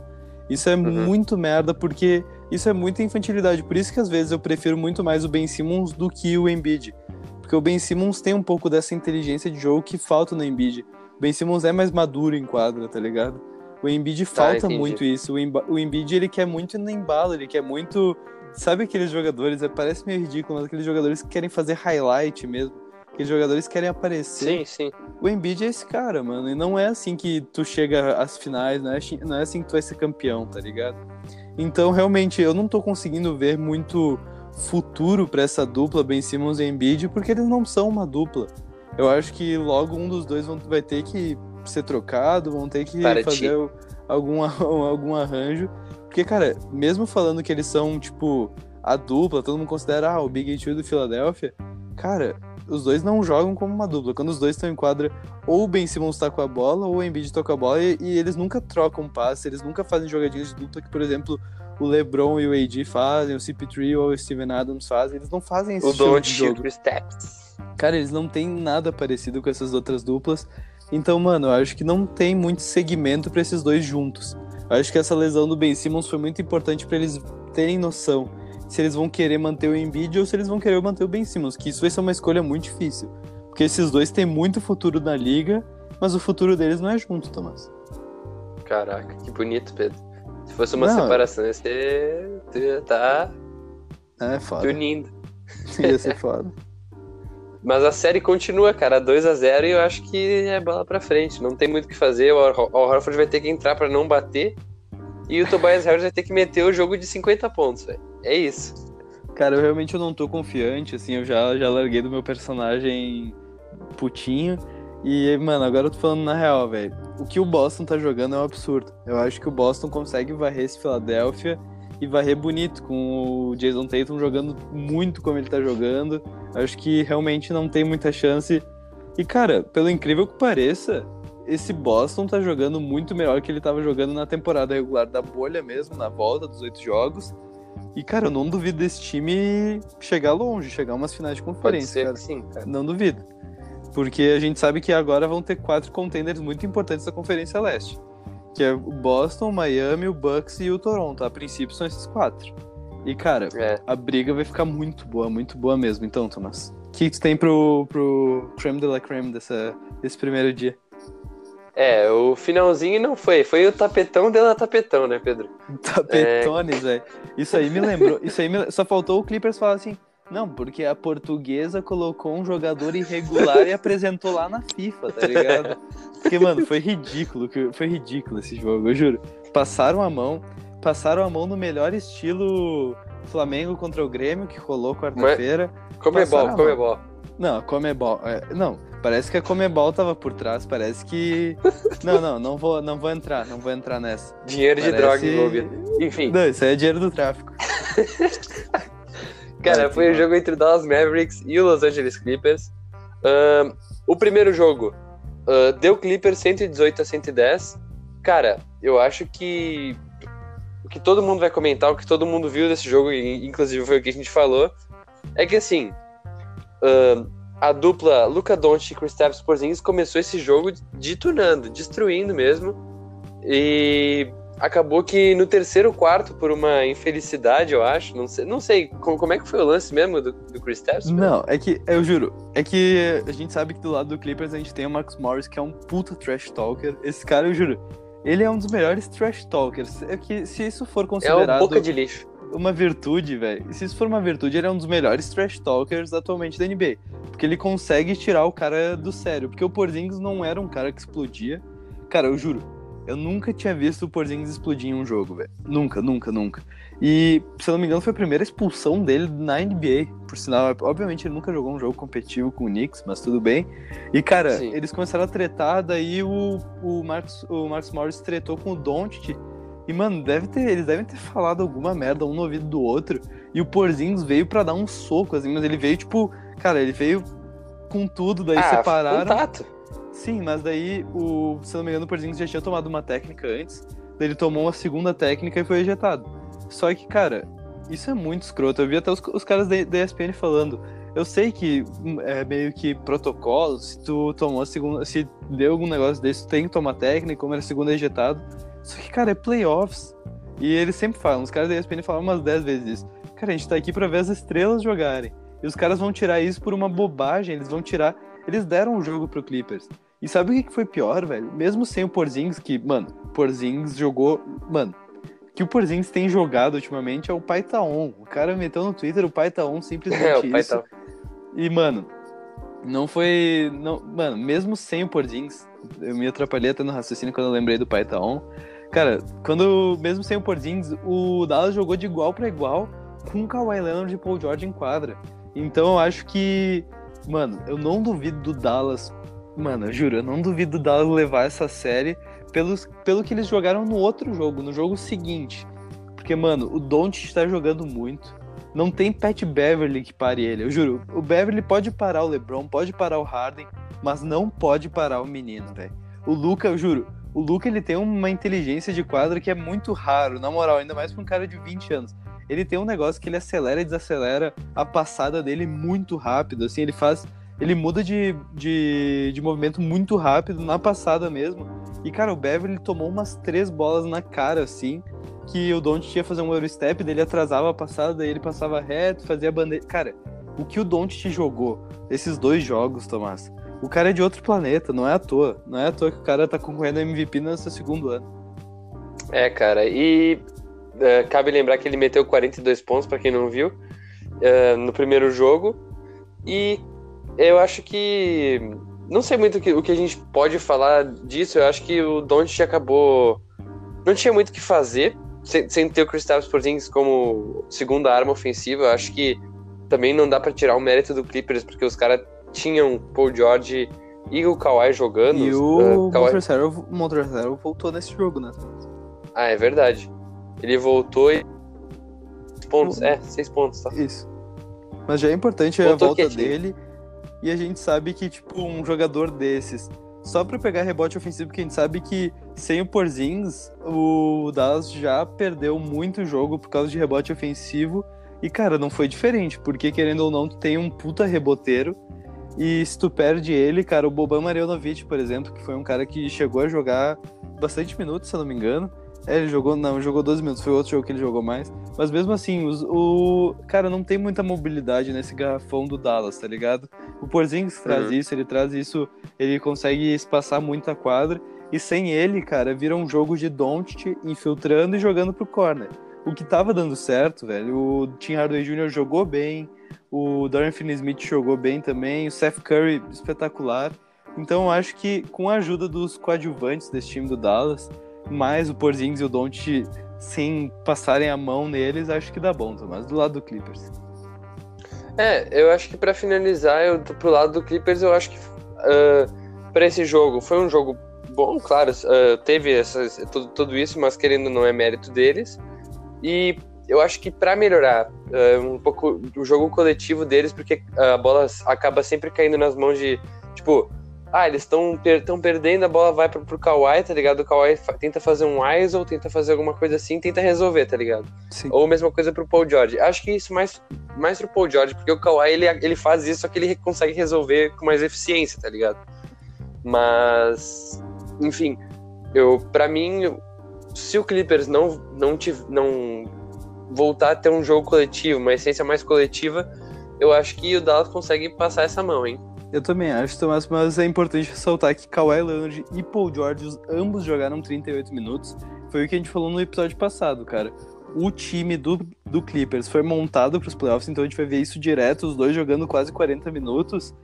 Isso é Uhum. muito merda, porque isso é muita infantilidade. Por isso que às vezes eu prefiro muito mais o Ben Simmons do que o Embiid. Porque o Ben Simmons tem um pouco dessa inteligência de jogo que falta no Embiid. O Ben Simmons é mais maduro em quadra, tá ligado? O Embiid falta Tá, entendi. muito isso. O, Emba- o Embiid, ele quer muito no embalo, ele quer muito... Sabe aqueles jogadores, é, parece meio ridículo, mas aqueles jogadores que querem fazer highlight mesmo. Aqueles jogadores que querem aparecer. Sim, sim. O Embiid é esse cara, mano. E não é assim que tu chega às finais, não é, assim- não é assim que tu vai ser campeão, tá ligado? Então, realmente, eu não tô conseguindo ver muito futuro pra essa dupla, Ben Simmons e Embiid, porque eles não são uma dupla. Eu acho que logo um dos dois vai ter que ser trocado, vão ter que Para fazer ti. algum, *laughs* algum arranjo. Porque, cara, mesmo falando que eles são, tipo, a dupla, todo mundo considera ah, o Big Two do Philadelphia, cara, os dois não jogam como uma dupla. Quando os dois estão em quadra, ou o Ben Simmons tá com a bola, ou o Embiid com a bola, e, e eles nunca trocam passe, eles nunca fazem jogadinhas de dupla que, por exemplo, o LeBron e o AD fazem, o CP3 ou o Steven Adams fazem, eles não fazem esse O Don't de jogo. Steps. Cara, eles não têm nada parecido com essas outras duplas. Então, mano, eu acho que não tem muito segmento pra esses dois juntos. Eu acho que essa lesão do Ben Simmons foi muito importante pra eles terem noção se eles vão querer manter o Embiid ou se eles vão querer manter o Ben Simmons, que isso vai ser uma escolha muito difícil. Porque esses dois têm muito futuro na liga, mas o futuro deles não é junto, Thomas. Caraca, que bonito, Pedro. Se fosse uma Não. separação, ia ser. Tu ia tá É foda. te unindo. Ia ser *laughs* foda. Mas a série continua, cara, 2 a 0 e eu acho que é bola pra frente. Não tem muito o que fazer. O Al Horford vai ter que entrar pra não bater. E o Tobias Harris vai ter que meter o jogo de 50 pontos, velho. É isso. Cara, eu realmente não tô confiante, assim, eu já, já larguei do meu personagem putinho. E, mano, agora eu tô falando na real, velho. O que o Boston tá jogando é um absurdo. Eu acho que o Boston consegue varrer esse Philadelphia e varrer bonito, com o Jason Tatum jogando muito como ele tá jogando. Acho que realmente não tem muita chance. E, cara, pelo incrível que pareça, esse Boston tá jogando muito melhor que ele tava jogando na temporada regular da bolha mesmo, na volta dos oito jogos. E, cara, eu não duvido desse time chegar longe, chegar umas finais de conferência, cara. sim, cara. Não duvido. Porque a gente sabe que agora vão ter quatro contenders muito importantes da Conferência Leste. Que é o Boston, Miami, o Bucks e o Toronto. A princípio são esses quatro. E, cara, É. a briga vai ficar muito boa, muito boa mesmo. Então, Thomas, o que tu tem pro, pro creme de la creme dessa, desse primeiro dia? É, o finalzinho não foi. Foi o tapetão dela tapetão, né, Pedro? Tapetones, velho. Isso aí me lembrou. Isso aí me- só faltou o Clippers falar assim: Não, porque a portuguesa colocou um jogador irregular e apresentou lá na FIFA, tá ligado? Porque, mano, foi ridículo, foi ridículo esse jogo, eu juro. Passaram a mão, passaram a mão no melhor estilo Flamengo contra o Grêmio, que rolou quarta-feira. Comebol, Comebol. Não, Comebol. É, não, parece que a Comebol tava por trás, parece que. Não, não, não vou, não vou entrar, não vou entrar nessa. Dinheiro parece... de droga envolvido. Enfim. Não, isso aí é dinheiro do tráfico. *laughs* Cara, foi o um jogo entre o Dallas Mavericks e o Los Angeles Clippers. O primeiro jogo uh, deu Clippers 118 a 110. Cara, eu acho que o que todo mundo vai comentar, o que todo mundo viu desse jogo, inclusive foi o que a gente falou, é que assim, uh, a dupla Luca Doncic e Kristaps Porzingis começou esse jogo detonando, destruindo mesmo. E acabou que no terceiro quarto, por uma infelicidade, eu acho, não sei, não sei como, como é que foi o lance mesmo do, do Chris Stapps? Não, é que, eu juro, é que a gente sabe que do lado do Clippers a gente tem o Max Morris, que é um puta trash talker. Esse cara, eu juro, ele é um dos melhores trash talkers. É que se isso for considerado... É uma boca de lixo. Uma virtude, velho. Se isso for uma virtude, ele é um dos melhores trash talkers atualmente da NBA. Porque ele consegue tirar o cara do sério. Porque o Porzingis não era um cara que explodia. Cara, eu juro, eu nunca tinha visto o Porzingis explodir em um jogo, velho. Nunca, nunca, nunca. E, se eu não me engano, foi a primeira expulsão dele na NBA. Por sinal, obviamente ele nunca jogou um jogo competitivo com o Knicks, mas tudo bem. E, cara, Sim. eles começaram a tretar, daí o, o, Marcos, o Marcos Morris tretou com o Doncic. E, mano, deve ter, eles devem ter falado alguma merda um no ouvido do outro. E o Porzingis veio para dar um soco, assim, mas ele veio, tipo, cara, ele veio com tudo, daí ah, separaram. Contato. Sim, mas daí, o, se não me engano, o Porzingis já tinha tomado uma técnica antes. Daí ele tomou uma segunda técnica e foi ejetado. Só que, cara, isso é muito escroto. Eu vi até os, os caras da, ESPN falando. Eu sei que hum, é meio que protocolo, se tu tomou a segunda. Se deu algum negócio desse, tu tem que tomar técnica, como era a segunda ejetado. Só que, cara, é playoffs. E eles sempre falam, os caras da ESPN falam umas 10 vezes isso. Cara, a gente tá aqui pra ver as estrelas jogarem. E os caras vão tirar isso por uma bobagem, eles vão tirar. Eles deram o jogo pro Clippers. E sabe o que foi pior, velho? Mesmo sem o Porzingis, que, mano, Porzingis jogou. Mano, o que o Porzingis tem jogado ultimamente é o Paitaon. O cara meteu no Twitter o Paitaon simplesmente *laughs* é, o isso. E, mano, não foi. Não, mano, mesmo sem o Porzingis, eu me atrapalhei até no raciocínio quando eu lembrei do Paitaon. Cara, quando, mesmo sem o Porzingis, o Dallas jogou de igual para igual com o Kawhi Leonard e Paul George em quadra. Então eu acho que, mano, eu não duvido do Dallas Mano, eu juro, eu não duvido da levar essa série pelos, pelo que eles jogaram no outro jogo, no jogo seguinte. Porque, mano, o Don't tá jogando muito. Não tem Pat Beverly que pare ele. Eu juro, o Beverly pode parar o LeBron, pode parar o Harden, mas não pode parar o menino, velho. O Luca, eu juro, o Luca ele tem uma inteligência de quadra que é muito raro, na moral, ainda mais pra um cara de 20 anos. Ele tem um negócio que ele acelera e desacelera a passada dele muito rápido, assim, ele faz ele muda de, de, de movimento muito rápido, na passada mesmo. E, cara, o Beverly tomou umas três bolas na cara, assim, que o Don't tinha fazer um Eurostep, dele atrasava a passada, ele passava reto, fazia bandeira. Cara, o que o Don't te jogou, esses dois jogos, Tomás, o cara é de outro planeta, não é à toa. Não é à toa que o cara tá concorrendo a MVP nesse segundo ano. É, cara, e é, cabe lembrar que ele meteu 42 pontos, para quem não viu, é, no primeiro jogo. E, eu acho que. Não sei muito o que, o que a gente pode falar disso. Eu acho que o Doncic acabou. Não tinha muito o que fazer sem, sem ter o Kristaps Porzingis como segunda arma ofensiva. Eu acho que também não dá para tirar o mérito do Clippers, porque os caras tinham Paul George e o Kawhi jogando. E o uh, Kawhi... Montrezl voltou nesse jogo, né? Ah, é verdade. Ele voltou e. Pontos, é, seis pontos, tá? Isso. Mas já é importante voltou a volta quietinho. dele. E a gente sabe que, tipo, um jogador desses, só para pegar rebote ofensivo, porque a gente sabe que sem o Porzins, o Dallas já perdeu muito jogo por causa de rebote ofensivo. E, cara, não foi diferente, porque querendo ou não, tu tem um puta reboteiro. E se tu perde ele, cara, o Boban Marjanovic, por exemplo, que foi um cara que chegou a jogar bastante minutos, se eu não me engano, é, ele jogou, não, jogou 12 minutos, foi outro jogo que ele jogou mais. Mas mesmo assim, os, o. Cara, não tem muita mobilidade nesse garrafão do Dallas, tá ligado? O Porzingis traz uhum. isso, ele traz isso, ele consegue espaçar muito a quadra. E sem ele, cara, vira um jogo de Doncic infiltrando e jogando pro corner. O que tava dando certo, velho. O Tim Hardaway Jr. jogou bem, O Dorian Finney-Smith jogou bem também. O Seth Curry, espetacular. Então eu acho que com a ajuda dos coadjuvantes desse time do Dallas, mais o Porzingis e o Don't sem passarem a mão neles, acho que dá bom, Tomás, do lado do Clippers. É, eu acho que para finalizar, eu pro lado do Clippers, eu acho que uh, para esse jogo foi um jogo bom, claro, uh, teve essas, tudo, tudo, isso, mas querendo não é mérito deles. E eu acho que para melhorar uh, um pouco o jogo coletivo deles, porque a bola acaba sempre caindo nas mãos de, tipo, ah, eles estão per perdendo, a bola vai pro, pro Kawhi, tá ligado? O Kawhi tenta fazer um ISO, tenta fazer alguma coisa assim, tenta resolver, tá ligado? Sim. Ou mesma coisa pro Paul George. Acho que isso mais, mais pro Paul George, porque o Kawhi, ele, ele faz isso, só que ele consegue resolver com mais eficiência, tá ligado? Mas, enfim, eu, para mim, se o Clippers não, não, tiv não voltar a ter um jogo coletivo, uma essência mais coletiva, eu acho que o Dallas consegue passar essa mão, hein? Eu também acho, Tomás, mas é importante ressaltar que Kawhi Leonard e Paul George ambos jogaram 38 minutos. Foi o que a gente falou no episódio passado, cara. O time do, do Clippers foi montado para os playoffs, então a gente vai ver isso direto, os dois jogando quase 40 minutos.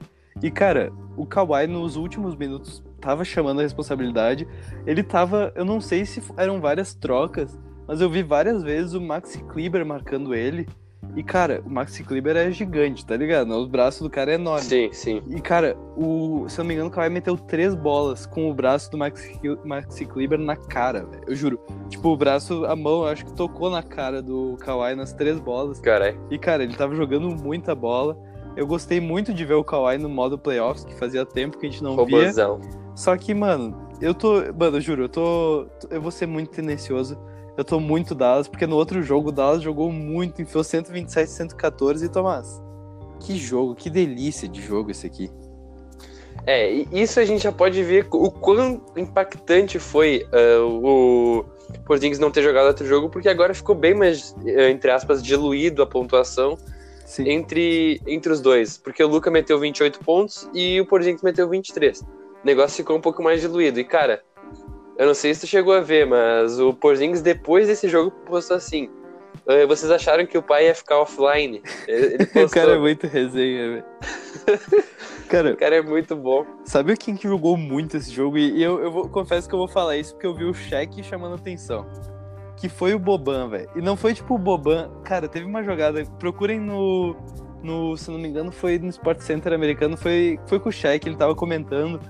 E, cara, o Kawhi nos últimos minutos tava chamando a responsabilidade. Ele tava, eu não sei se eram várias trocas, mas eu vi várias vezes o Maxi Kleber marcando ele. E, cara, o Maxi Kleber é gigante, tá ligado? Os braços do cara é enorme. Sim, sim. E, cara, o, se eu não me engano, o Kawhi meteu três bolas com o braço do Maxi, Maxi Kleber na cara, velho. Eu juro. Tipo, o braço, a mão, acho que tocou na cara do Kawhi nas três bolas. Caralho. E, cara, ele tava jogando muita bola. Eu gostei muito de ver o Kawhi no modo playoffs, que fazia tempo que a gente não Robozão. via. Só que, mano, eu tô. Mano, eu juro, eu tô. Eu vou ser muito tendencioso eu tô muito Dallas, porque no outro jogo o Dallas jogou muito, enfiou 127, 114 e Tomás. Que jogo, que delícia de jogo esse aqui. É, isso a gente já pode ver o quão impactante foi uh, o Porzingis não ter jogado outro jogo, porque agora ficou bem mais, eh, entre aspas, diluído a pontuação entre, entre os dois. Porque o Luca meteu 28 pontos e o Porzingis meteu 23. O negócio ficou um pouco mais diluído. E, cara, eu não sei se tu chegou a ver, mas o Porzingis depois desse jogo postou assim: ah, vocês acharam que o pai ia ficar offline? Ele postou... *laughs* o cara é muito resenha, velho. *laughs* cara, o cara é muito bom. Sabe quem que jogou muito esse jogo? E eu, eu vou, confesso que eu vou falar isso porque eu vi o cheque chamando atenção. Que foi o Boban, velho. E não foi tipo o Boban. Cara, teve uma jogada. Procurem no. no se não me engano, foi no Sport Center americano. Foi, foi com o cheque, ele tava comentando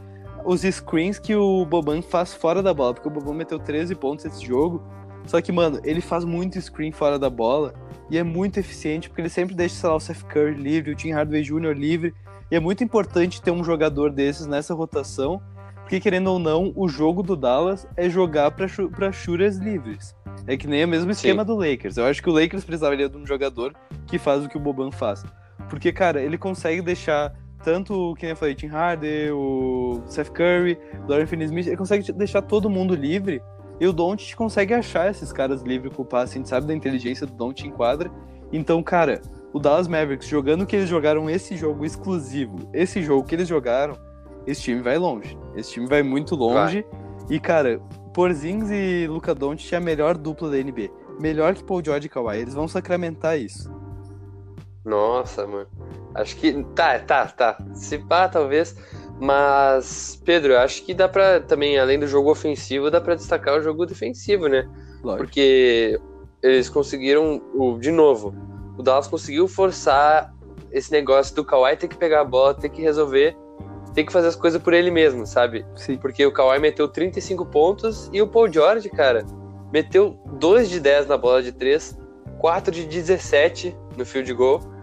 os screens que o Boban faz fora da bola, porque o Boban meteu 13 pontos nesse jogo. Só que, mano, ele faz muito screen fora da bola e é muito eficiente, porque ele sempre deixa, sei lá, o Seth Curry livre, o Tim Hardaway Jr. livre. E é muito importante ter um jogador desses nessa rotação, porque, querendo ou não, o jogo do Dallas é jogar para shooters livres. É que nem o mesmo esquema Sim. do Lakers. Eu acho que o Lakers precisaria de um jogador que faz o que o Boban faz. Porque, cara, ele consegue deixar tanto, que nem eu falei, Tim Harder, o Seth Curry, o Dorian Finney-Smith, ele consegue deixar todo mundo livre. E o Don't consegue achar esses caras livres com o passe. A gente sabe da inteligência do Don't em quadra. Então, cara, o Dallas Mavericks jogando o que eles jogaram esse jogo exclusivo, esse jogo que eles jogaram, esse time vai longe. Esse time vai muito longe. Vai. E, cara, Porzingis e Luca Doncic é a melhor dupla da NBA. Melhor que Paul George e Kawhi. Eles vão sacramentar isso. Nossa, mano. Acho que. Tá, tá, tá. Se pá, talvez. Mas, Pedro, acho que dá pra também, além do jogo ofensivo, dá pra destacar o jogo defensivo, né? Lógico. Porque eles conseguiram, o, de novo, o Dallas conseguiu forçar esse negócio do Kawhi ter que pegar a bola, ter que resolver, ter que fazer as coisas por ele mesmo, sabe? Sim. Porque o Kawhi meteu 35 pontos e o Paul George, cara, meteu 2 de 10 na bola de 3, 4 de 17 no field goal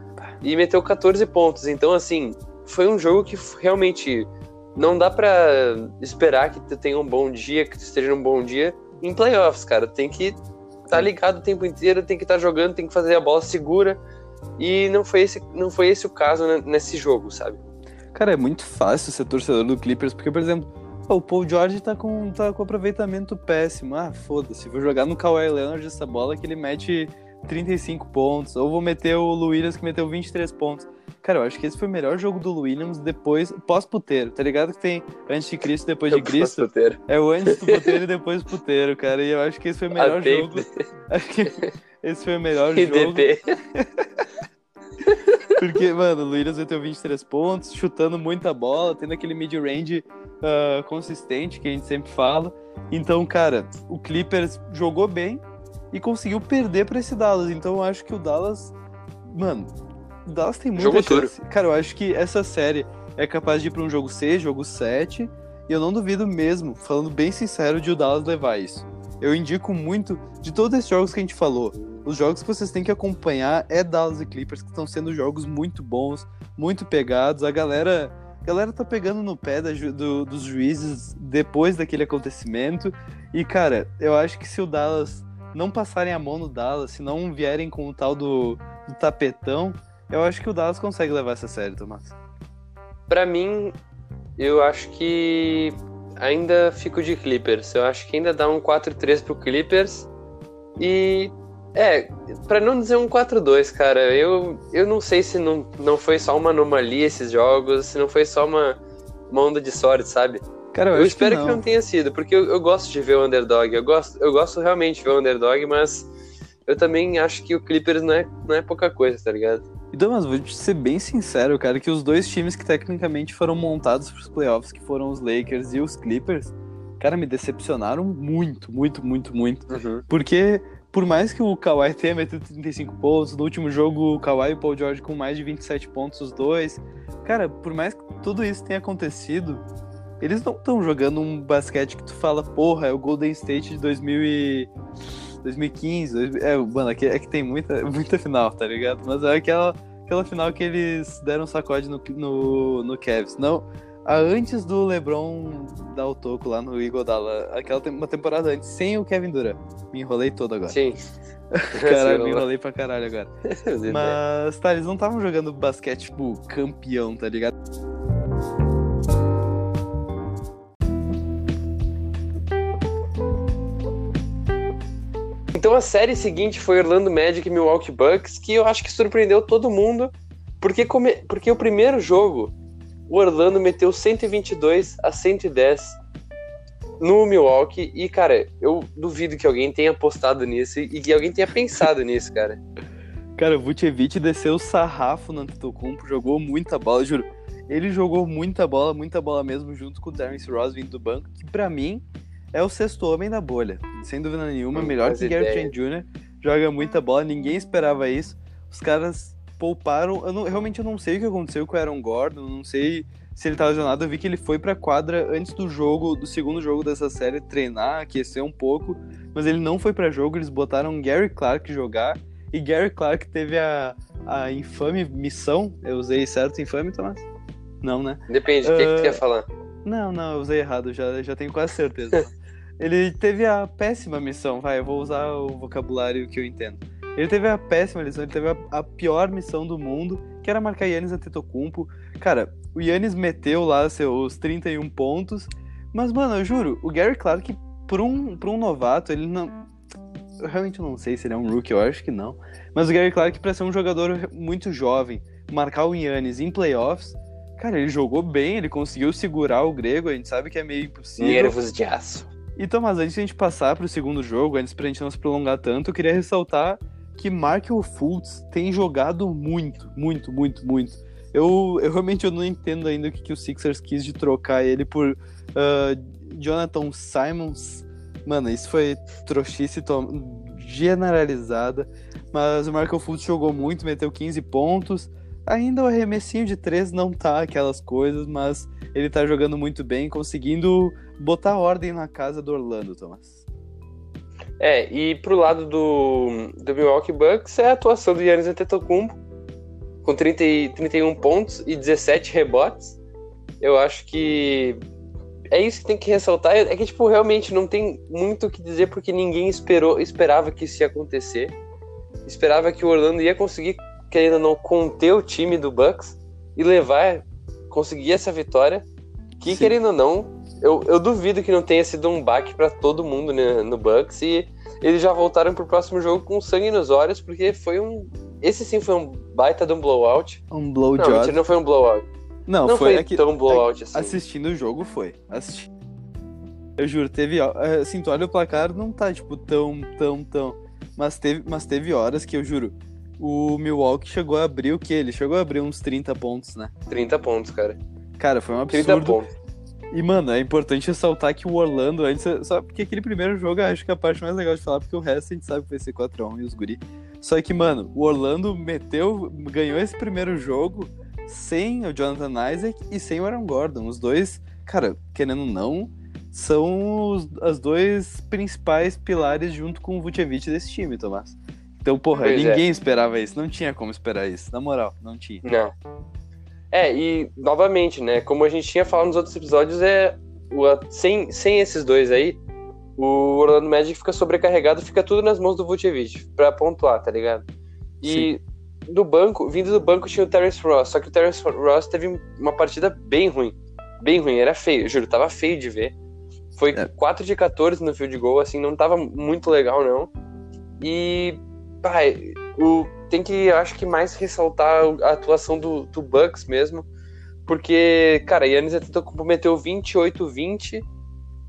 e meteu 14 pontos. Então, assim, foi um jogo que realmente não dá para esperar que tu tenha um bom dia, que tu esteja num bom dia em playoffs, cara. Tem que estar tá ligado o tempo inteiro, tem que estar tá jogando, tem que fazer a bola segura. E não foi esse, não foi esse o caso nesse jogo, sabe? Cara, é muito fácil ser torcedor do Clippers, porque, por exemplo, o Paul George tá com, tá com aproveitamento péssimo. Ah, foda-se, vou jogar no Kawhi Leonard essa bola que ele mete 35 pontos, ou vou meter o Williams que meteu 23 pontos. Cara, eu acho que esse foi o melhor jogo do Williams depois, pós-puteiro, tá ligado? Que tem antes de Cristo e depois de Cristo. É o antes do puteiro e depois do puteiro, cara. E eu acho que esse foi o melhor jogo. Acho que esse foi o melhor jogo. *laughs* Porque, mano, o Williams meteu 23 pontos, chutando muita bola, tendo aquele mid-range uh, consistente que a gente sempre fala. Então, cara, o Clippers jogou bem e conseguiu perder para esse Dallas. Então, eu acho que o Dallas, mano, o Dallas tem muita Jogo chance. Cara, eu acho que essa série é capaz de ir para um jogo 6, jogo 7, e eu não duvido mesmo, falando bem sincero, de o Dallas levar isso. Eu indico muito de todos esses jogos que a gente falou. Os jogos que vocês têm que acompanhar é Dallas e Clippers, que estão sendo jogos muito bons, muito pegados. A galera, a galera tá pegando no pé da, do, dos juízes depois daquele acontecimento. E, cara, eu acho que se o Dallas não passarem a mão no Dallas, se não vierem com o tal do, do tapetão, eu acho que o Dallas consegue levar essa série, Tomás. Pra mim, eu acho que ainda fico de Clippers. Eu acho que ainda dá um 4-3 pro Clippers. E é, para não dizer um 4-2, cara, eu, eu não sei se não, não foi só uma anomalia esses jogos, se não foi só uma, uma onda de sorte, sabe? Cara, eu, eu espero que que não. não. tenha sido, porque eu, eu gosto de ver o underdog. Eu gosto, eu gosto realmente de ver o underdog, mas eu também acho que o Clippers não é, não é pouca coisa, tá ligado? Então, mas vou te ser bem sincero, cara, que os dois times que tecnicamente foram montados pros playoffs, que foram os Lakers e os Clippers, cara, me decepcionaram muito, muito, muito, muito. Porque, por mais que o Kawhi tenha metido 35 pontos, no último jogo o Kawhi e o Paul George com mais de 27 pontos os dois, cara, por mais que tudo isso tenha acontecido, eles não estão jogando um basquete que tu fala, porra, é o Golden State de 2000 e... 2015, dois- é, mano, é que, é que tem muita, *laughs* muita final, tá ligado? Mas é aquela, aquela final que eles deram um sacode no, no, no Cavs. Não, a antes do LeBron dar o toco lá no Iguodala, aquela uma temporada antes, sem o Kevin Durant. Me enrolei todo agora. Sim. *laughs* Caralho, me enrolei pra caralho agora. *laughs* Mas... Mas, tá, eles não estavam jogando basquete, tipo, campeão, tá ligado? Então a série seguinte foi Orlando Magic e Milwaukee Bucks, que eu acho que surpreendeu todo mundo, porque, come... porque o primeiro jogo, o Orlando meteu 122 a 110 no Milwaukee, e cara, eu duvido que alguém tenha apostado nisso e que alguém tenha pensado nisso, cara. *laughs* Cara, o Vucevic desceu o sarrafo no Antetokounmpo, jogou muita bola, juro. Ele jogou muita bola, muita bola mesmo, junto com o Terence Ross vindo do banco, que pra mim é o sexto homem da bolha. Sem dúvida nenhuma, Não melhor faz que Gary. Trent Jr., joga muita bola, ninguém esperava isso. Os caras pouparam, eu não- realmente eu não sei o que aconteceu com o Aaron Gordon, não sei se ele tá lesionado, eu vi que ele foi pra quadra antes do jogo, do segundo jogo dessa série, treinar, aquecer um pouco, mas ele não foi pra jogo, eles botaram Gary Clark jogar, e Gary Clark teve a, a infame missão, eu usei certo infame, Tomás? Não, né? Depende, o que, que tu Ah, quer falar? Não, não, eu usei errado, já, já tenho quase certeza. *laughs* ele teve a péssima missão, vai, eu vou usar o vocabulário que eu entendo. Ele teve a péssima missão, ele teve a, a pior missão do mundo, que era marcar Yannis Antetokounmpo. Cara, o Yannis meteu lá seus 31 pontos, mas, mano, eu juro, o Gary Clark, por um, por um novato, ele não... Eu realmente não sei se ele é um rookie, eu acho que não. Mas o Gary Clark, pra ser um jogador muito jovem, marcar o Yannis em playoffs, Cara, ele jogou bem, ele conseguiu segurar o grego, a gente sabe que é meio impossível. Nervos de aço. E Tomás, antes de a gente passar pro segundo jogo, antes pra gente não se prolongar tanto, eu queria ressaltar que Markel Fultz tem jogado muito, muito, muito, muito. Eu, eu realmente eu não entendo ainda o que, que o Sixers quis de trocar ele por ah, Jonathan Simons. Mano, isso foi trouxice generalizada. Mas o Markel Fultz jogou muito, meteu 15 pontos. Ainda o arremessinho de três não tá aquelas coisas, mas ele tá jogando muito bem, conseguindo botar ordem na casa do Orlando, Thomas. É, e pro lado do, do Milwaukee Bucks é a atuação do Yannis Antetokounmpo, com 30, e- 31 pontos e 17 rebotes. Eu acho que é isso que tem que ressaltar. É que, tipo, realmente não tem muito o que dizer, porque ninguém esperou, esperava que isso ia acontecer. Esperava que o Orlando ia conseguir, querendo ou não, conter o time do Bucks e levar, conseguir essa vitória. Que, Sim. querendo ou não, eu, eu duvido que não tenha sido um baque pra todo mundo né, no Bucks. E eles já voltaram pro próximo jogo com sangue nos olhos, porque foi um. Esse sim foi um baita de um blowout. Um Não, blowjob. mentira, não foi um blowout. Não, Não, foi, foi, aqui- tão blowout assim. Assistindo o jogo foi. Assisti... Eu juro, teve. é, Assim, tu olha o placar, não tá, tipo, tão, tão, tão. Mas teve, mas teve horas que eu juro. O Milwaukee chegou a abrir o quê? Ele chegou a abrir uns 30 pontos, né? 30 pontos, cara. Cara, foi um 30 absurdo. pontos. E, mano, é importante ressaltar que o Orlando antes. Só porque aquele primeiro jogo eu acho que é a parte mais legal de falar, porque o resto a gente sabe que vai ser 4x1 e os guri. Só que, mano, o Orlando meteu. ganhou esse primeiro jogo sem o Jonathan Isaac e sem o Aaron Gordon. Os dois, cara, querendo ou não, são os as dois principais pilares junto com o Vucevic desse time, Tomás. Então, porra, Pois é. ninguém esperava isso. Não tinha como esperar isso. Na moral, não tinha. Não. É, e novamente, né? Como a gente tinha falado nos outros episódios, é o, sem, sem esses dois aí, o Orlando Magic fica sobrecarregado, fica tudo nas mãos do Vucevic pra pontuar, tá ligado? E do banco, vindo do banco tinha o Terrence Ross, só que o Terrence Ross teve uma partida bem ruim. Bem ruim, era feio, juro, tava feio de ver. Foi É. 4 de 14 no field goal, assim, não tava muito legal, não. E, pai, o, tem que, acho que mais ressaltar a atuação do, do Bucks mesmo, porque, cara, Yannis Antetokounmpo meteu 28-20,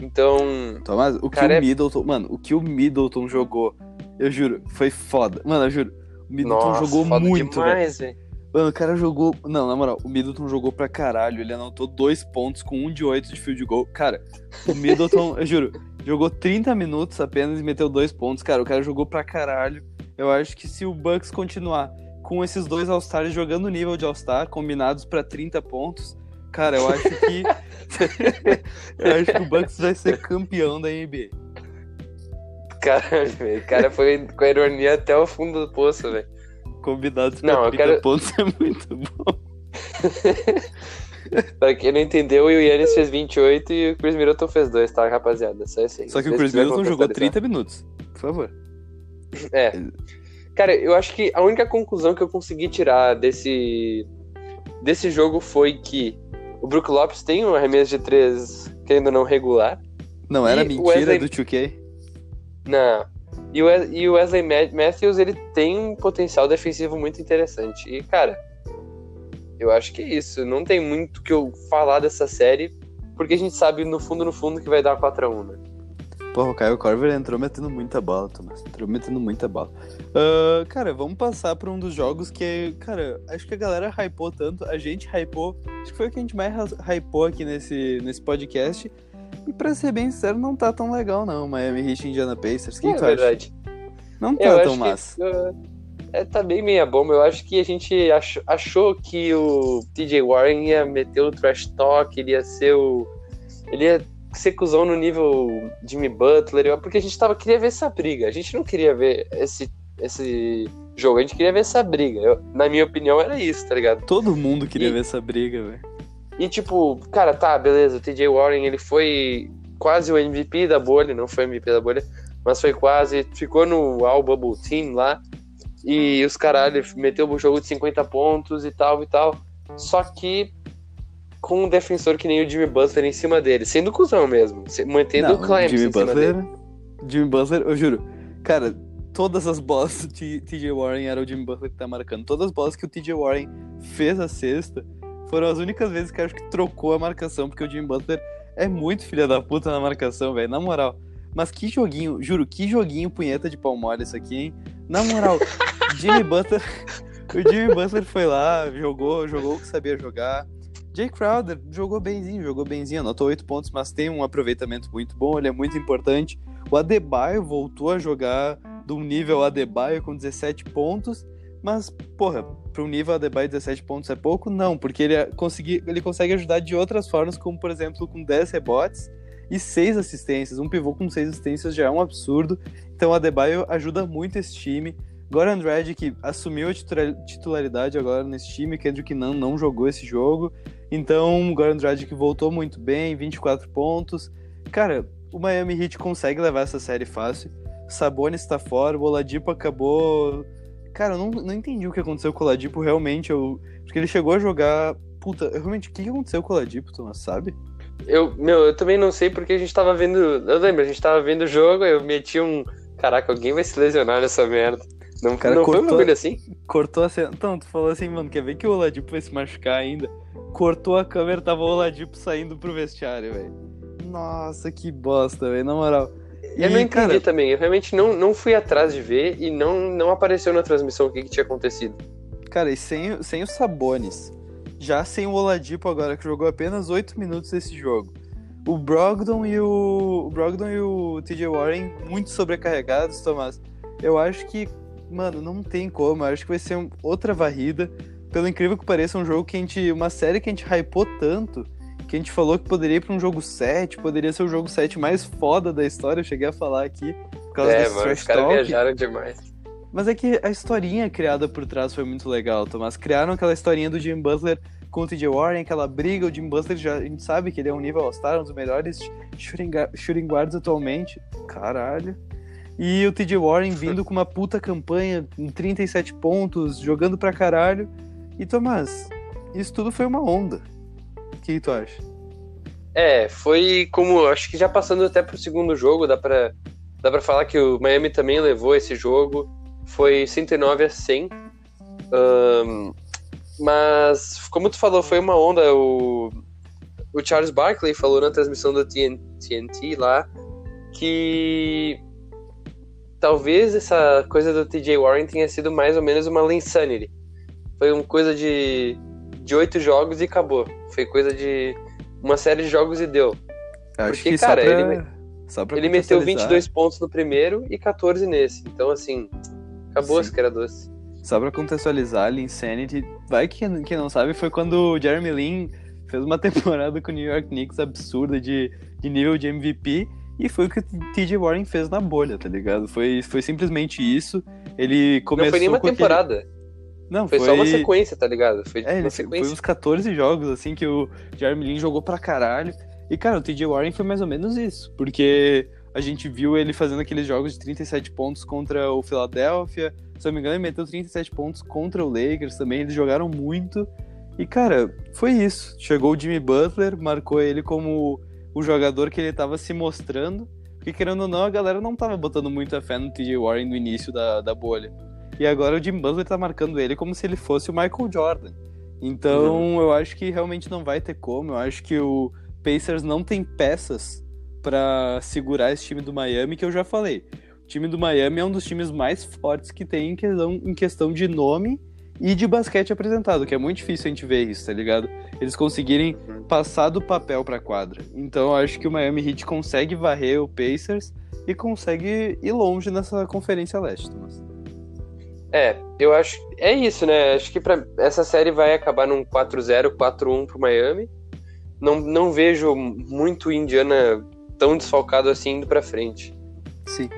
então, Tomás, o que o é- Middleton. Mano, o que o Middleton jogou, eu juro, foi foda. Mano, eu juro. O Middleton nossa, jogou muito, demais, velho. Mano, o cara jogou. Não, na moral, o Middleton jogou pra caralho. Ele anotou dois pontos com um de oito de field goal. Cara, o Middleton, *laughs* eu juro, jogou 30 minutos apenas e meteu dois pontos. Cara, o cara jogou pra caralho. Eu acho que se o Bucks continuar com esses dois All-Stars jogando nível de All-Star, combinados pra 30 pontos, cara, eu acho que. *laughs* eu acho que o Bucks vai ser campeão da NBA. Caralho, velho, o cara foi com a ironia até o fundo do poço, velho. Combinados pra Não, eu 30 quero- pontos é muito bom. *laughs* *laughs* Pra quem não entendeu, o Yannis fez 28 e o Chris Middleton fez 2, tá, rapaziada? Só aí. Só que o Chris quiser Middleton jogou contextualizar. 30 minutos. Por favor. *laughs* É. Cara, eu acho que a única conclusão que eu consegui tirar desse, desse jogo foi que o Brook Lopes tem um arremesso de 3, querendo ou não, regular. Não era mentira Wesley- do 2K? Não. E o, Wes- o Wesley Ma- Matthews, ele tem um potencial defensivo muito interessante. E, cara, eu acho que é isso. Não tem muito o que eu falar dessa série, porque a gente sabe no fundo, no fundo, que vai dar 4x1, né? Porra, o Kyle Corver entrou metendo muita bala, Thomas. Entrou metendo muita bala. Ah, cara, vamos passar pra um dos jogos que, cara, acho que a galera hypou tanto. A gente hypou. Acho que foi o que a gente mais hypou aqui nesse, nesse podcast. E pra ser bem sincero, não tá tão legal, não. Miami Heat e Indiana Pacers. O que, é que tu acha? verdade. Não Eu tá acho tão que, massa. uh, é, tá bem meia bomba. Eu acho que a gente ach- achou que o TJ Warren ia meter o trash talk, ele ia ser o. Ele ia ser cuzão no nível Jimmy Butler, porque a gente tava, queria ver essa briga. A gente não queria ver esse, esse jogo, a gente queria ver essa briga. Eu- na minha opinião, era isso, tá ligado? Todo mundo queria E- ver essa briga, velho. E tipo, cara, tá, beleza, o TJ Warren, ele foi quase o MVP da bolha, não foi MVP da bolha, mas foi quase, ficou no All Bubble Team lá, e os caralho, meteu o jogo de 50 pontos e tal e tal, só que com um defensor que nem o Jimmy Butler em cima dele, sendo cuzão mesmo, mantendo Não, o Clamps Jimmy em cima Butler. dele. Jimmy Butler, eu juro. Cara, todas as bolas do TJ Warren era o Jimmy Butler que tá marcando. Todas as bolas que o TJ Warren fez a sexta foram as únicas vezes que eu acho que trocou a marcação, porque o Jimmy Butler é muito filha da puta na marcação, velho. Na moral. Mas que joguinho, juro, que joguinho punheta de pau isso aqui, hein? Na moral, Jimmy Butler. *laughs* O Jimmy Butler foi lá, jogou, jogou o que sabia jogar. Jay Crowder jogou benzinho, jogou benzinho, anotou 8 pontos, mas tem um aproveitamento muito bom, ele é muito importante. O Adebayo voltou a jogar de um nível Adebayo com 17 pontos, mas, porra, para um nível Adebayo 17 pontos é pouco? Não, porque ele, é- consegui, ele consegue ajudar de outras formas, como, por exemplo, com 10 rebotes e 6 assistências. Um pivô com 6 assistências já é um absurdo. Então o Adebayo ajuda muito esse time. Goran Dragic assumiu a titula- titularidade agora nesse time, Kendrick não não jogou esse jogo. Então o Goran Dragic voltou muito bem, 24 pontos. Cara, o Miami Heat consegue levar essa série fácil. Sabonis tá fora, o Oladipo acabou... Cara, eu não, não entendi o que aconteceu com o Oladipo, realmente. Eu... Porque ele chegou a jogar... Puta, realmente, o que que aconteceu com o Oladipo, Thomas, sabe? Eu, meu, eu também não sei porque a gente tava vendo. Eu lembro, a gente tava vendo o jogo, eu meti um. Caraca, alguém vai se lesionar nessa merda. Não, cara não foi um cortou- bagulho assim? Cortou a cena. Então, tu falou assim, mano, quer ver que o Oladipo vai se machucar ainda? Cortou a câmera, tava o Oladipo saindo pro vestiário, velho. Nossa, que bosta, velho, na moral. Eu não entendi cara... também. Eu realmente não, não fui atrás de ver e não, não apareceu na transmissão o que, que tinha acontecido. Cara, e sem, sem os Sabones, já sem o Oladipo agora, que jogou apenas 8 minutos desse jogo. O Brogdon e o, o Brogdon e o TJ Warren muito sobrecarregados, Tomás. Eu acho que, mano, não tem como. Eu acho que vai ser outra varrida. Pelo incrível que pareça, um jogo que a gente. Uma série que a gente hypou tanto que a gente falou que poderia ir pra um jogo 7, poderia ser o jogo 7 mais foda da história, eu cheguei a falar aqui, por causa é, mano, os caras viajaram demais. Mas é que a historinha criada por trás foi muito legal, Tomás. Criaram aquela historinha do Jim Butler com o TJ Warren, aquela briga, o Jim Butler já, a gente sabe que ele é um nível All-Star, um dos melhores shooting, shooting guards atualmente. Caralho. E o TJ Warren vindo com uma puta campanha, com 37 pontos, jogando pra caralho. E Tomás, isso tudo foi uma onda. O que tu acha? É, foi como. Acho que já passando até pro segundo jogo, dá pra, dá pra falar que o Miami também levou esse jogo. Foi 109 a 100. Um, mas, como tu falou, foi uma onda. O, o Charles Barkley falou na transmissão do TNT lá que talvez essa coisa do TJ Warren tenha sido mais ou menos uma Linsanity. Foi uma coisa de de oito jogos e acabou. Foi coisa de uma série de jogos e deu. Acho Porque, cara, pra... ele, ele meteu 22 pontos no primeiro e 14 nesse. Então, assim, acabou as que era doce. Só pra contextualizar, ali, Insanity, vai que quem não sabe, foi quando o Jeremy Lin fez uma *laughs* temporada com o New York Knicks absurda de, de nível de MVP e foi o que o TJ Warren fez na bolha, tá ligado? Foi, foi simplesmente isso. Ele começou. Não foi nenhuma temporada. Aquele... Não, foi, foi, só uma sequência, tá ligado? Foi é, uma sequência. Foi uns 14 jogos, assim, que o Jeremy Lin jogou pra caralho. E, cara, o TJ Warren foi mais ou menos isso, porque a gente viu ele fazendo aqueles jogos de 37 pontos contra o Philadelphia. Se eu não me engano, ele meteu 37 pontos contra o Lakers também. Eles jogaram muito. E, cara, foi isso. Chegou o Jimmy Butler, marcou ele como o jogador que ele estava se mostrando. Porque, querendo ou não, a galera não estava botando muita fé no TJ Warren no início da, da bolha. E agora o Jim Butler tá marcando ele como se ele fosse o Michael Jordan. Então uhum. eu acho que realmente não vai ter como. Eu acho que o Pacers não tem peças para segurar esse time do Miami, que eu já falei. O time do Miami é um dos times mais fortes que tem em questão, em questão de nome e de basquete apresentado, que é muito difícil a gente ver isso, tá ligado? Eles conseguirem passar do papel pra quadra. Então eu acho que o Miami Heat consegue varrer o Pacers e consegue ir longe nessa Conferência Leste, Thomas. É, eu acho. É isso, né? Acho que pra, essa série vai acabar num 4-0, 4-1 pro Miami. Não, não vejo muito Indiana tão desfalcado assim indo pra frente. Sim.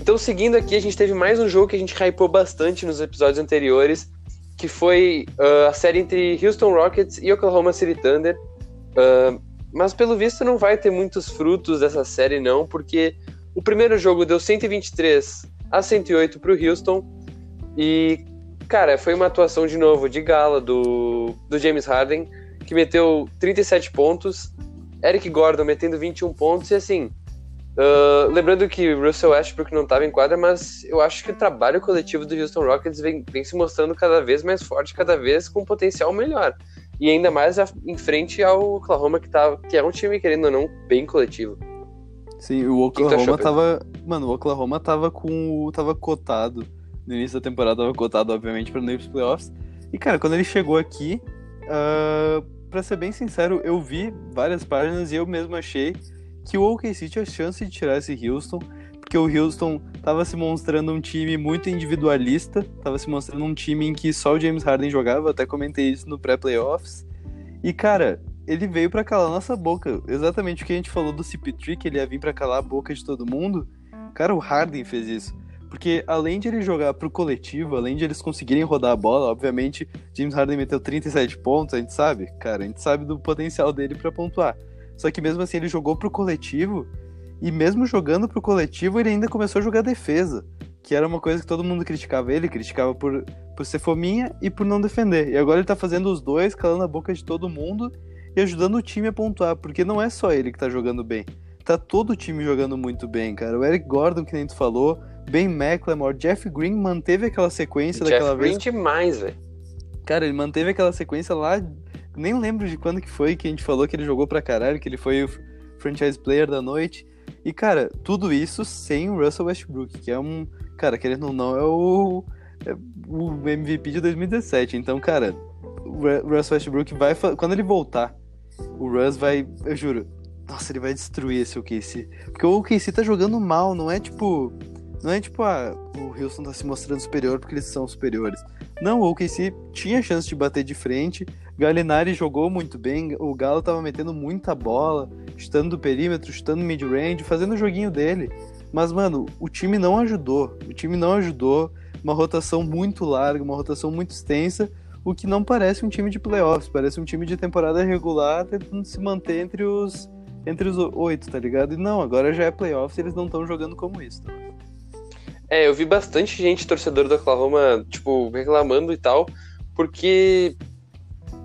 Então, seguindo aqui, a gente teve mais um jogo que a gente hypou bastante nos episódios anteriores, que foi uh, a série entre Houston Rockets e Oklahoma City Thunder. Uh, mas pelo visto não vai ter muitos frutos dessa série, não, porque o primeiro jogo deu 123 a 108 para o Houston. E, cara, foi uma atuação de novo de gala do, do James Harden, que meteu 37 pontos. Eric Gordon metendo 21 pontos. E assim, uh, lembrando que Russell Westbrook não estava em quadra, mas eu acho que o trabalho coletivo do Houston Rockets vem, vem se mostrando cada vez mais forte, cada vez com potencial melhor. E ainda mais em frente ao Oklahoma, que, tá, que é um time, querendo ou não, bem coletivo. Sim, o Oklahoma tava. Mano, o Oklahoma tava com. tava cotado. No início da temporada tava cotado, obviamente, para ir pros playoffs. E, cara, quando ele chegou aqui, uh, pra ser bem sincero, eu vi várias páginas e eu mesmo achei que o OKC tinha chance de tirar esse Houston porque o Houston estava se mostrando um time muito individualista, estava se mostrando um time em que só o James Harden jogava, até comentei isso no pré-playoffs. E cara, ele veio para calar nossa boca. Exatamente o que a gente falou do CP3, que ele ia vir para calar a boca de todo mundo. Cara, o Harden fez isso. Porque além de ele jogar pro coletivo, além de eles conseguirem rodar a bola, obviamente, James Harden meteu 37 pontos, a gente sabe, cara, a gente sabe do potencial dele para pontuar. Só que mesmo assim ele jogou pro coletivo e mesmo jogando pro coletivo, ele ainda começou a jogar defesa, que era uma coisa que todo mundo criticava ele, criticava por, por ser fominha e por não defender. E agora ele tá fazendo os dois, calando a boca de todo mundo e ajudando o time a pontuar, porque não é só ele que tá jogando bem. Tá todo o time jogando muito bem, cara. O Eric Gordon, que nem tu falou, Ben McLemore, Jeff Green manteve aquela sequência Jeff daquela Green vez. demais, velho. Cara, ele manteve aquela sequência lá. Nem lembro de quando que foi que a gente falou que ele jogou pra caralho, que ele foi o franchise player da noite. E, cara, tudo isso sem o Russell Westbrook, que é um. Cara, querendo ou não, é o. É o MVP de 2017. Então, cara, o Russell Westbrook vai. Quando ele voltar, o Russ vai. Eu juro. Nossa, ele vai destruir esse OKC. Porque o OKC tá jogando mal, não é tipo. Não é tipo, ah, o Houston tá se mostrando superior porque eles são superiores. Não, o OKC tinha chance de bater de frente. Galinari jogou muito bem. O Galo tava metendo muita bola, chutando do perímetro, chutando mid-range, fazendo o joguinho dele. Mas, mano, o time não ajudou. O time não ajudou. Uma rotação muito larga, uma rotação muito extensa o que não parece um time de playoffs, parece um time de temporada regular tentando se manter entre os entre os oito, tá ligado? E não, agora já é playoffs e eles não estão jogando como isso. Tá? É, eu vi bastante gente, torcedor do Oklahoma, tipo, reclamando e tal, porque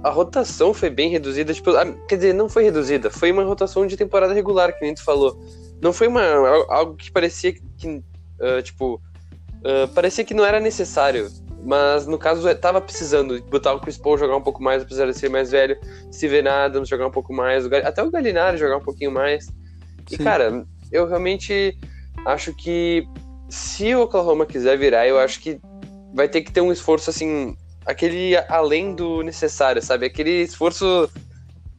a rotação foi bem reduzida, tipo, quer dizer, não foi reduzida, foi uma rotação de temporada regular, que nem tu falou. Não foi uma, algo que parecia que, uh, tipo, uh, parecia que não era necessário mas no caso, tava precisando botar o Chris Paul jogar um pouco mais, apesar de ser mais velho. Steven Adams jogar um pouco mais. Até o Galinari jogar um pouquinho mais. E, Sim. cara, eu realmente acho que se o Oklahoma quiser virar, eu acho que vai ter que ter um esforço, assim, aquele além do necessário, sabe? Aquele esforço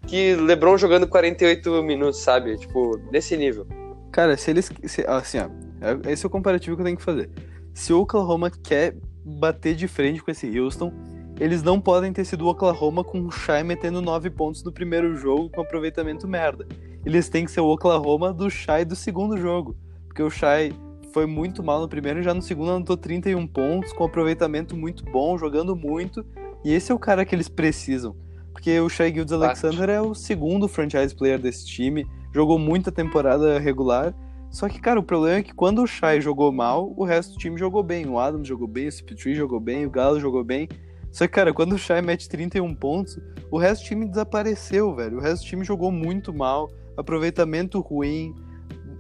que LeBron jogando 48 minutos, sabe? Tipo, nesse nível. Cara, se eles. Se, assim, ó. É, esse é o comparativo que eu tenho que fazer. Se o Oklahoma quer bater de frente com esse Houston. Eles não podem ter sido o Oklahoma com o Shai metendo 9 pontos no primeiro jogo com aproveitamento merda. Eles têm que ser o Oklahoma do Shai do segundo jogo. Porque o Shai foi muito mal no primeiro e já no segundo anotou 31 pontos, com aproveitamento muito bom, jogando muito. E esse é o cara que eles precisam. Porque o Shai Gildes Alexander é o segundo franchise player desse time, jogou muita temporada regular só que, cara, o problema é que quando o Shai jogou mal, o resto do time jogou bem. O Adams jogou bem, o CP3 jogou bem, o Galo jogou bem. Só que, cara, quando o Shai mete 31 pontos, o resto do time desapareceu, velho. O resto do time jogou muito mal, aproveitamento ruim.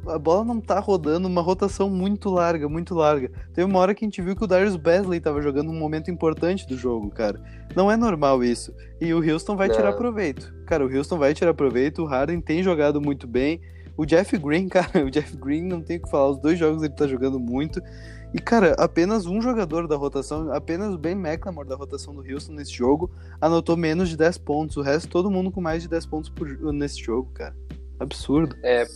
A bola não tá rodando, uma rotação muito larga, muito larga. Teve uma hora que a gente viu que o Darius Basley tava jogando um momento importante do jogo, cara. Não é normal isso. E o Houston vai não. tirar proveito. Cara, o Houston vai tirar proveito, o Harden tem jogado muito bem. O Jeff Green, *laughs* cara, o Jeff Green não tem o que falar. Os dois jogos ele tá jogando muito. E, cara, apenas um jogador da rotação, apenas o Ben McLemore da rotação do Houston nesse jogo, anotou menos de 10 pontos. O resto, todo mundo com mais de 10 pontos por, nesse jogo, cara. Absurdo. É.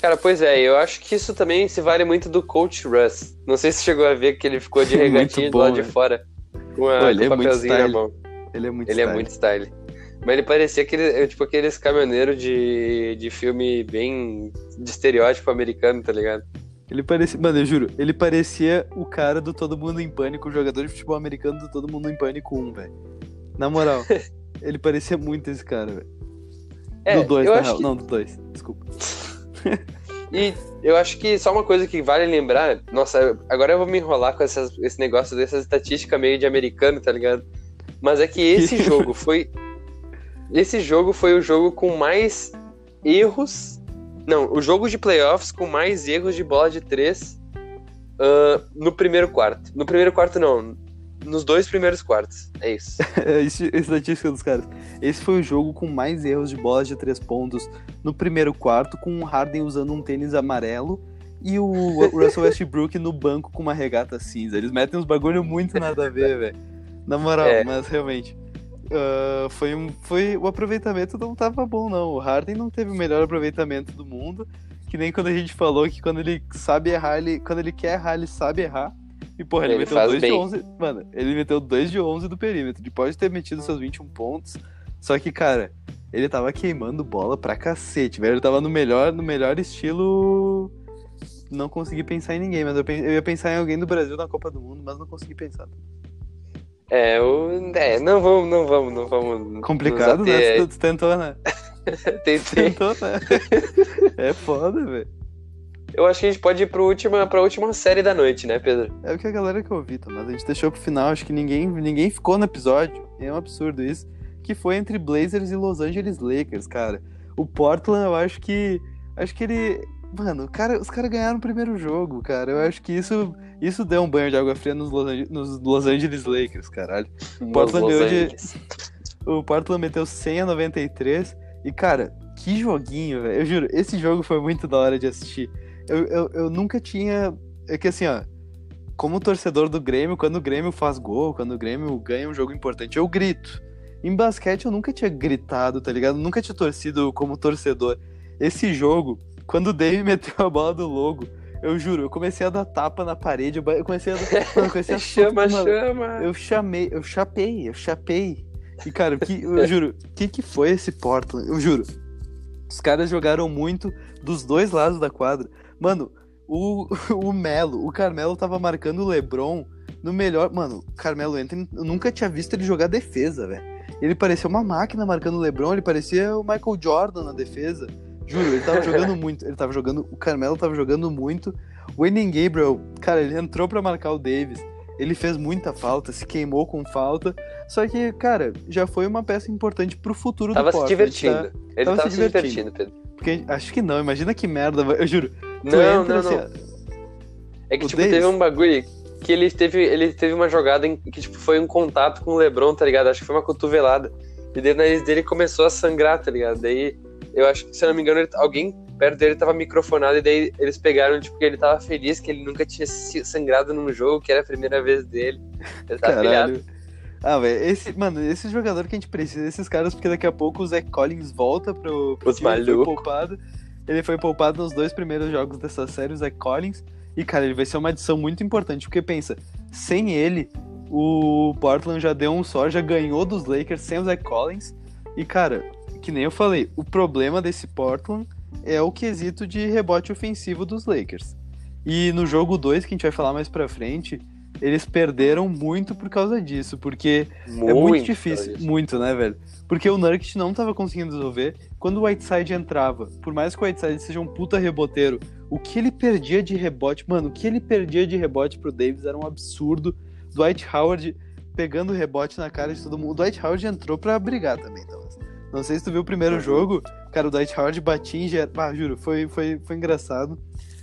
Cara, pois é, eu acho que isso também se vale muito do Coach Russ. Não sei se chegou a ver que ele ficou de *laughs* regatinho do lado de fora. Com, a, Pô, ele com é muito style. na mão. Ele é muito ele é style. é muito style. Mas ele parecia aquele, tipo aqueles caminhoneiros de, de filme bem de estereótipo americano, tá ligado? Ele parecia. Mano, eu juro, ele parecia o cara do Todo Mundo em Pânico, o jogador de futebol americano do Todo Mundo em Pânico 1, velho. Na moral, *laughs* ele parecia muito esse cara, velho. É, do 2, na real. Que... Não, do 2, desculpa. *laughs* e eu acho que só uma coisa que vale lembrar. Nossa, agora eu vou me enrolar com essas, esse negócio dessas estatísticas meio de americano, tá ligado? Mas é que esse jogo foi esse jogo foi o jogo com mais erros. Não, o jogo de playoffs com mais erros de bola de três uh, no primeiro quarto. No primeiro quarto, não. Nos dois primeiros quartos. É isso. *laughs* é estatística dos caras. Esse foi o jogo com mais erros de bola de três pontos no primeiro quarto, com o Harden usando um tênis amarelo e o *laughs* Russell Westbrook no banco com uma regata cinza. Eles metem uns bagulho muito nada a ver, velho. Na moral, é. mas realmente uh, foi, um, foi o aproveitamento não tava bom, não. O Harden não teve o melhor aproveitamento do mundo. Que nem quando a gente falou que quando ele sabe errar, ele, quando ele quer errar, ele sabe errar. E, porra, ele, ele meteu 2 de 11. Mano, ele meteu 2 de 11 do perímetro. Ele pode ter metido seus 21 pontos. Só que, cara, ele tava queimando bola pra cacete, velho. Ele tava no melhor, no melhor estilo. Não consegui pensar em ninguém, mas eu, eu ia pensar em alguém do Brasil na Copa do Mundo, mas não consegui pensar. É, o, é, não vamos, não vamos, não vamos. Complicado, né? Tu, tu tentou, né? *laughs* Tentei. Tentou, né? *laughs* é foda, velho. Eu acho que a gente pode ir pro última, pra última série da noite, né, Pedro? É o que a galera que ouviu, mas a gente deixou pro final, acho que ninguém, ninguém ficou no episódio. É um absurdo isso. Que foi entre Blazers e Los Angeles Lakers, cara. O Portland, eu acho que. Acho que ele. Mano, cara, os caras ganharam o primeiro jogo, cara. Eu acho que isso, isso deu um banho de água fria nos Los, Angeles, nos Los Angeles Lakers, caralho. O Portland, Los de, Angeles. o Portland meteu 100 a 93. E, cara, que joguinho, velho. Eu juro, esse jogo foi muito da hora de assistir. Eu, eu, eu nunca tinha. É que assim, ó. Como torcedor do Grêmio, quando o Grêmio faz gol, quando o Grêmio ganha um jogo importante, eu grito. Em basquete eu nunca tinha gritado, tá ligado? Nunca tinha torcido como torcedor. Esse jogo, quando o Dave meteu a bola do logo, eu juro, eu comecei a dar tapa na parede, eu comecei a. Mano, eu comecei a *laughs* Chama, mano, chama. eu chamei, eu chapei, eu chapei. E, cara, que, eu juro, o que, que foi esse Portland? Eu juro. Os caras jogaram muito dos dois lados da quadra. Mano, o, *laughs* o Melo, o Carmelo tava marcando o LeBron no melhor. Mano, o Carmelo Anthony, eu nunca tinha visto ele jogar defesa, velho. Ele parecia uma máquina marcando o LeBron, ele parecia o Michael Jordan na defesa. Juro, ele tava *laughs* jogando muito. Ele tava jogando. O Carmelo tava jogando muito. O Enem Gabriel, cara, ele entrou pra marcar o Davis. Ele fez muita falta, se queimou com falta. Só que, cara, já foi uma peça importante pro futuro Tava do se Portland. divertindo. tá? Ele tava tava, se se divertindo, divertindo. Pedro. Porque acho que não, imagina que merda, eu juro. Não, entra não, assim, não. É que, tipo, Davis? teve um bagulho que ele teve, ele teve uma jogada em que, tipo, foi um contato com o Lebron, tá ligado? Acho que foi uma cotovelada. E daí o nariz dele começou a sangrar, tá ligado? Daí, eu acho que, se eu não me engano, ele- alguém perto dele tava microfonado e daí eles pegaram, tipo, que ele tava feliz que ele nunca tinha sangrado num jogo, que era a primeira vez dele. Ele tava pilhado. Caralho. Ah, velho, esse, mano, esse jogador que a gente precisa, esses caras, porque daqui a pouco o Zé Collins volta pro, pro Os time, foi poupado. Ele foi poupado nos dois primeiros jogos dessa série, o Zé Collins. E, cara, ele vai ser uma adição muito importante, porque pensa, sem ele, o Portland já deu um só, já ganhou dos Lakers sem o Zé Collins. E, cara, que nem eu falei, o problema desse Portland é o quesito de rebote ofensivo dos Lakers. E no jogo 2, que a gente vai falar mais pra frente, eles perderam muito por causa disso, porque é muito difícil, muito, né, velho? Porque o Nurkic não tava conseguindo resolver. Quando o Whiteside entrava, por mais que o Whiteside seja um puta reboteiro, o que ele perdia de rebote, mano, o que ele perdia de rebote pro Davis era um absurdo. Dwight Howard pegando rebote na cara de todo mundo. O Dwight Howard entrou pra brigar também, Thomas. Não sei se tu viu o primeiro Uhum. jogo, cara, o Dwight Howard batia em geral. Ah, juro, foi, foi, foi engraçado.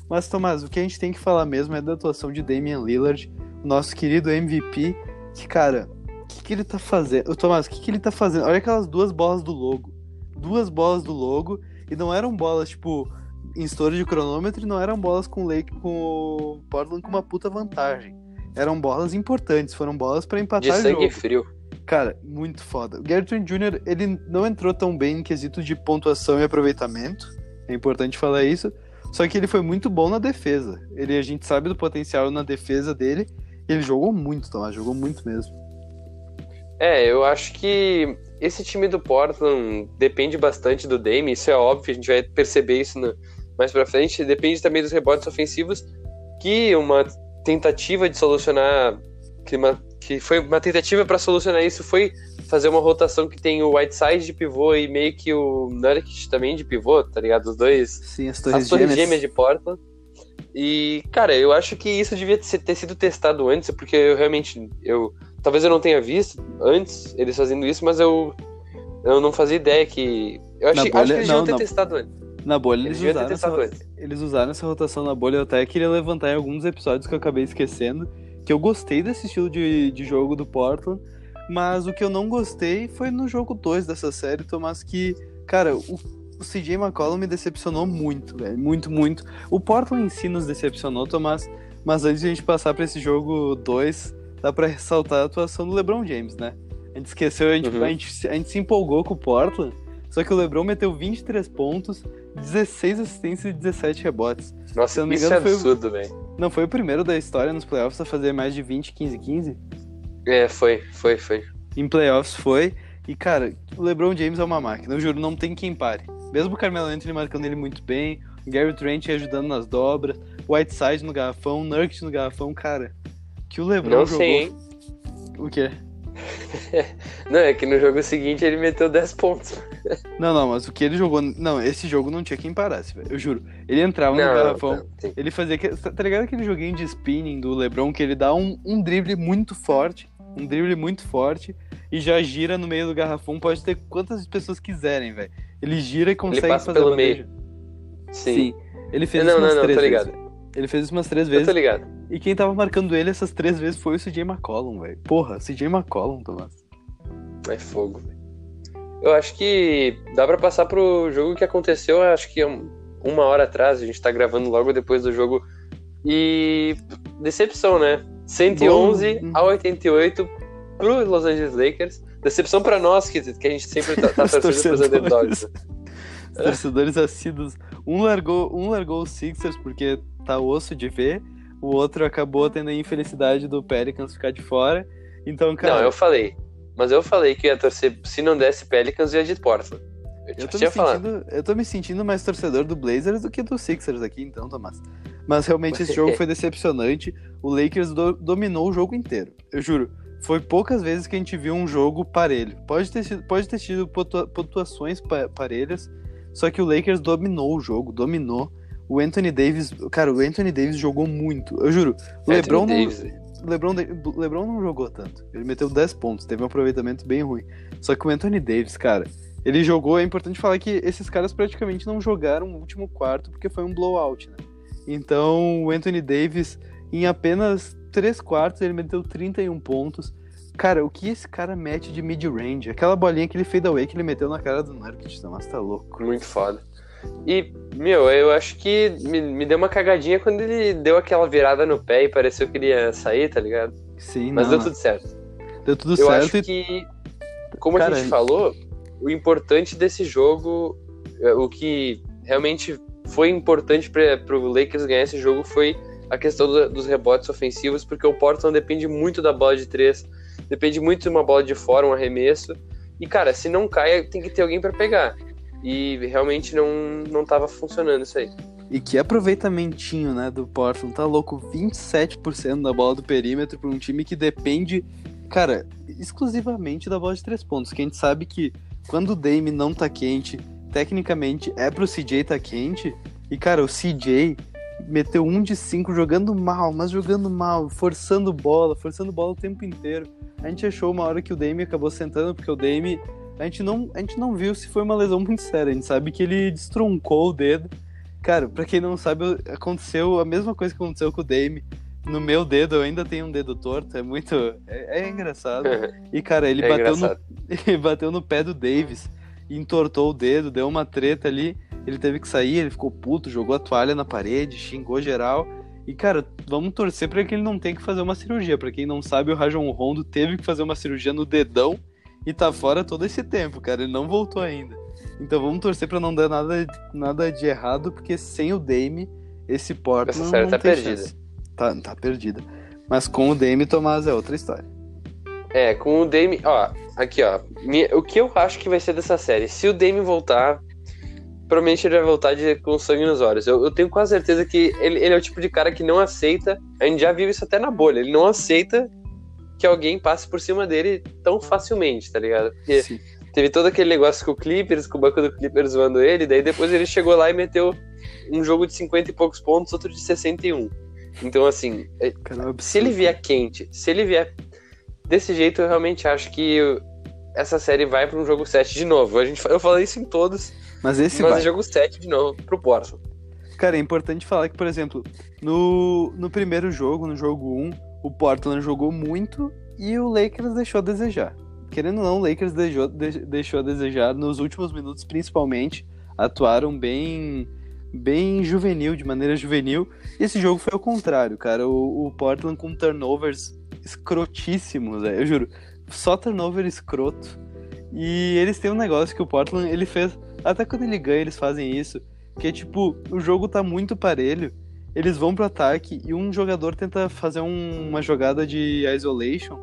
Mas, Tomás, o que a gente tem que falar mesmo é da atuação de Damian Lillard, nosso querido MVP, que, cara, o que, que ele tá fazendo? Ô, Tomás, o que, que ele tá fazendo? Olha aquelas duas bolas do logo. Duas bolas do logo, e não eram bolas, tipo, em estouro de cronômetro, e não eram bolas com o Lake, com o Portland com uma puta vantagem. Eram bolas importantes, foram bolas pra De empatar o sangue jogo. frio. Cara, muito foda. O Gary Trent Jr., ele não entrou tão bem em quesito de pontuação e aproveitamento. É importante falar isso. Só que ele foi muito bom na defesa. Ele, a gente sabe do potencial na defesa dele. Ele jogou muito, Tomás. Jogou muito mesmo. É, eu acho que esse time do Portland depende bastante do Dame, isso é óbvio, a gente vai perceber isso no- mais pra frente. Depende também dos rebotes ofensivos, que uma tentativa de solucionar, que, uma- que foi uma tentativa para solucionar isso foi fazer uma rotação que tem o Whiteside de pivô e meio que o Nurkic também de pivô, tá ligado? Os dois Sim, as as torres gêmeas de Portland. E, cara, eu acho que isso devia ter sido testado antes, porque eu realmente. Eu, talvez eu não tenha visto antes eles fazendo isso, mas eu, eu não fazia ideia que. Eu achei, bolha- acho que eles não, deviam ter na- testado antes. Na bolha Eles eles usaram, testado essa, antes. eles usaram essa rotação na bolha. Eu até queria levantar em alguns episódios que eu acabei esquecendo. Que eu gostei desse estilo de, de jogo do Portland. Mas o que eu não gostei foi no jogo 2 dessa série, Tomás, que, cara, o, o CJ McCollum me decepcionou muito, velho. Muito, muito. O Portland em si nos decepcionou, Tomás. Mas antes de a gente passar pra esse jogo 2, dá pra ressaltar a atuação do LeBron James, né? A gente esqueceu, a gente, Uhum. a gente, se- a gente se empolgou com o Portland. Só que o LeBron meteu 23 pontos, 16 assistências e 17 rebotes. Se Nossa, eu não me isso é engano, o- absurdo, velho. Não foi o primeiro da história nos playoffs a fazer mais de 20, 15, 15? É, foi, foi, foi. Em playoffs foi. E, cara, o LeBron James é uma máquina. Eu juro, não tem quem pare. Mesmo o Carmelo Anthony marcando ele muito bem, o Gary Trent ajudando nas dobras, o Whiteside no garrafão, o Nurkic no garrafão, cara. Que o LeBron Não jogou. sei, hein? O quê? *laughs* Não, é que no jogo seguinte ele meteu 10 pontos. Não, não, mas o que ele jogou. Não, esse jogo não tinha quem parasse, velho. Eu juro. Ele entrava no Não, garrafão. não, Ele fazia. Tá ligado aquele joguinho de spinning do LeBron que ele dá um, um drible muito forte, um drible muito forte e já gira no meio do garrafão. Pode ter quantas pessoas quiserem, velho. Ele gira e consegue passa fazer pelo bandeja. Sim. Sim. Ele fez Não, isso umas não, não, três tô vezes. ligado. Ele fez isso umas três Eu vezes. tô ligado. E quem tava marcando ele essas três vezes foi o CJ McCollum, velho. Porra, CJ McCollum, Tomás. É fogo. velho. Eu acho que dá pra passar pro jogo que aconteceu, acho que um- uma hora atrás. A gente tá gravando logo depois do jogo. E decepção, né? 111 Bom. a 88 pro Los Angeles Lakers. Decepção pra nós, que, que a gente sempre tá, tá *laughs* torcendo pros underdogs. Os torcedores assíduos. Um largou, um largou os Sixers porque tá osso de ver. O outro acabou tendo a infelicidade do Pelicans ficar de fora. Então, cara, Não, eu falei. Mas eu falei que ia torcer, se não desse Pelicans, ia de Portland. Eu, Eu tô, tinha me falado. sentindo, eu tô me sentindo mais torcedor do Blazers do que do Sixers aqui, então, Tomás. Mas realmente esse jogo foi decepcionante. O Lakers do- dominou o jogo inteiro. Eu juro. Foi poucas vezes que a gente viu um jogo parelho. Pode ter, sido, pode ter tido pontua- pontuações pa- parelhas, só que o Lakers dominou o jogo, dominou. O Anthony Davis, cara, o Anthony Davis jogou muito. Eu juro. O LeBron não, Davis. LeBron, LeBron não jogou tanto. Ele meteu 10 pontos, teve um aproveitamento bem ruim. Só que o Anthony Davis, cara, ele jogou. É importante falar que esses caras praticamente não jogaram o último quarto porque foi um blowout, né? Então o Anthony Davis, em apenas 3 quartos, ele meteu 31 pontos. Cara, o que esse cara mete de mid-range? Aquela bolinha que ele fade away que ele meteu na cara do Nurkic, mas tá louco. Muito foda. E, meu, eu acho que me, me deu uma cagadinha quando ele deu aquela virada no pé e pareceu que ele ia sair, tá ligado? Sim, Mas não, deu não. tudo certo. deu tudo eu certo acho e que, como a Cara, gente falou, o importante desse jogo, é, o que realmente foi importante para o Lakers ganhar esse jogo foi a questão do- dos rebotes ofensivos, porque o Portland depende muito da bola de três, depende muito de uma bola de fora, um arremesso. E, cara, se não cai, tem que ter alguém para pegar. E realmente não, não tava funcionando isso aí. E que aproveitamentinho, né, do Portland, tá louco, 27% da bola do perímetro para um time que depende, cara, exclusivamente da bola de três pontos, que a gente sabe que quando o Dame não tá quente, tecnicamente é pro CJ tá quente, e cara, o CJ meteu um de cinco jogando mal, mas jogando mal, forçando bola, forçando bola o tempo inteiro. A gente achou uma hora que o Dame acabou sentando, porque o Dame, a gente não, a gente não viu se foi uma lesão muito séria, a gente sabe que ele destroncou o dedo, Cara, pra quem não sabe, aconteceu a mesma coisa que aconteceu com o Dame. No meu dedo, eu ainda tenho um dedo torto, é muito. É, é engraçado. *laughs* E, cara, ele É bateu, no, engraçado. *laughs* ele bateu no pé do Davis, entortou o dedo, deu uma treta ali. Ele teve que sair, ele ficou puto, jogou a toalha na parede, xingou geral. E, cara, vamos torcer pra que ele não tenha que fazer uma cirurgia. Pra quem não sabe, o Rajon Rondo teve que fazer uma cirurgia no dedão e tá fora todo esse tempo, cara. Ele não voltou ainda. Então vamos torcer pra não dar nada, nada de errado, porque sem o Dame, esse Portland Essa série não tá perdida. chance. Tá, tá perdida. Mas com o Dame, Tomás, é outra história. É, com o Dame. Ó, aqui, ó. minha- o que eu acho que vai ser dessa série? Se o Dame voltar, provavelmente ele vai voltar de, com sangue nos olhos. Eu, eu tenho quase certeza que ele, ele é o tipo de cara que não aceita. A gente já viu isso até na bolha. Ele não aceita que alguém passe por cima dele tão facilmente, tá ligado? Porque Sim. teve todo aquele negócio com o Clippers, com o banco do Clippers zoando ele, daí depois ele chegou lá e meteu um jogo de 50 e poucos pontos, outro de 61. Então, assim, é- Cara, é se ele vier quente, se ele vier desse jeito, eu realmente acho que essa série vai para um jogo 7 de novo. A gente, eu falei isso em todos, Mas esse mas vai. é jogo 7 de novo pro Portland. Cara, é importante falar que, por exemplo, no, no primeiro jogo, no jogo 1, o Portland jogou muito e o Lakers deixou a desejar. Querendo ou não, o Lakers deixou, de- deixou a desejar nos últimos minutos, principalmente. Atuaram bem bem juvenil, de maneira juvenil. E esse jogo foi ao contrário, cara. O, o Portland com turnovers escrotíssimos. Eu juro. Só turnover escroto. E eles têm um negócio que o Portland, ele fez. Até quando ele ganha, eles fazem isso. Que é tipo, o jogo tá muito parelho. Eles vão pro ataque e um jogador tenta fazer um- uma jogada de isolation.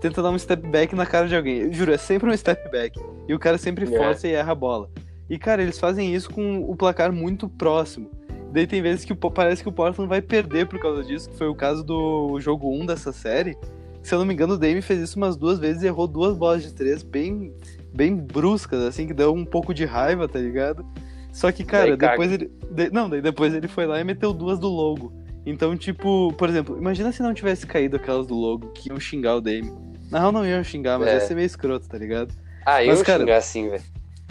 Tenta dar um step back na cara de alguém. Eu juro, é sempre um step back. E o cara sempre É. força e erra a bola. E, cara, eles fazem isso com o placar muito próximo. Daí tem vezes que o parece que o Portland vai perder por causa disso, que foi o caso do jogo 1 dessa série. Se eu não me engano, o Dame fez isso umas duas vezes e errou duas bolas de três bem, bem bruscas, assim, que deu um pouco de raiva, tá ligado? Só que, cara, Daí caga. depois ele. de- não, daí depois ele foi lá e meteu duas do logo. Então, tipo, por exemplo, imagina se não tivesse caído aquelas do logo, que iam xingar o Dame. Na real, não iam xingar, mas É. ia ser meio escroto, tá ligado? Ah, eu Mas, vou cara- xingar assim, velho.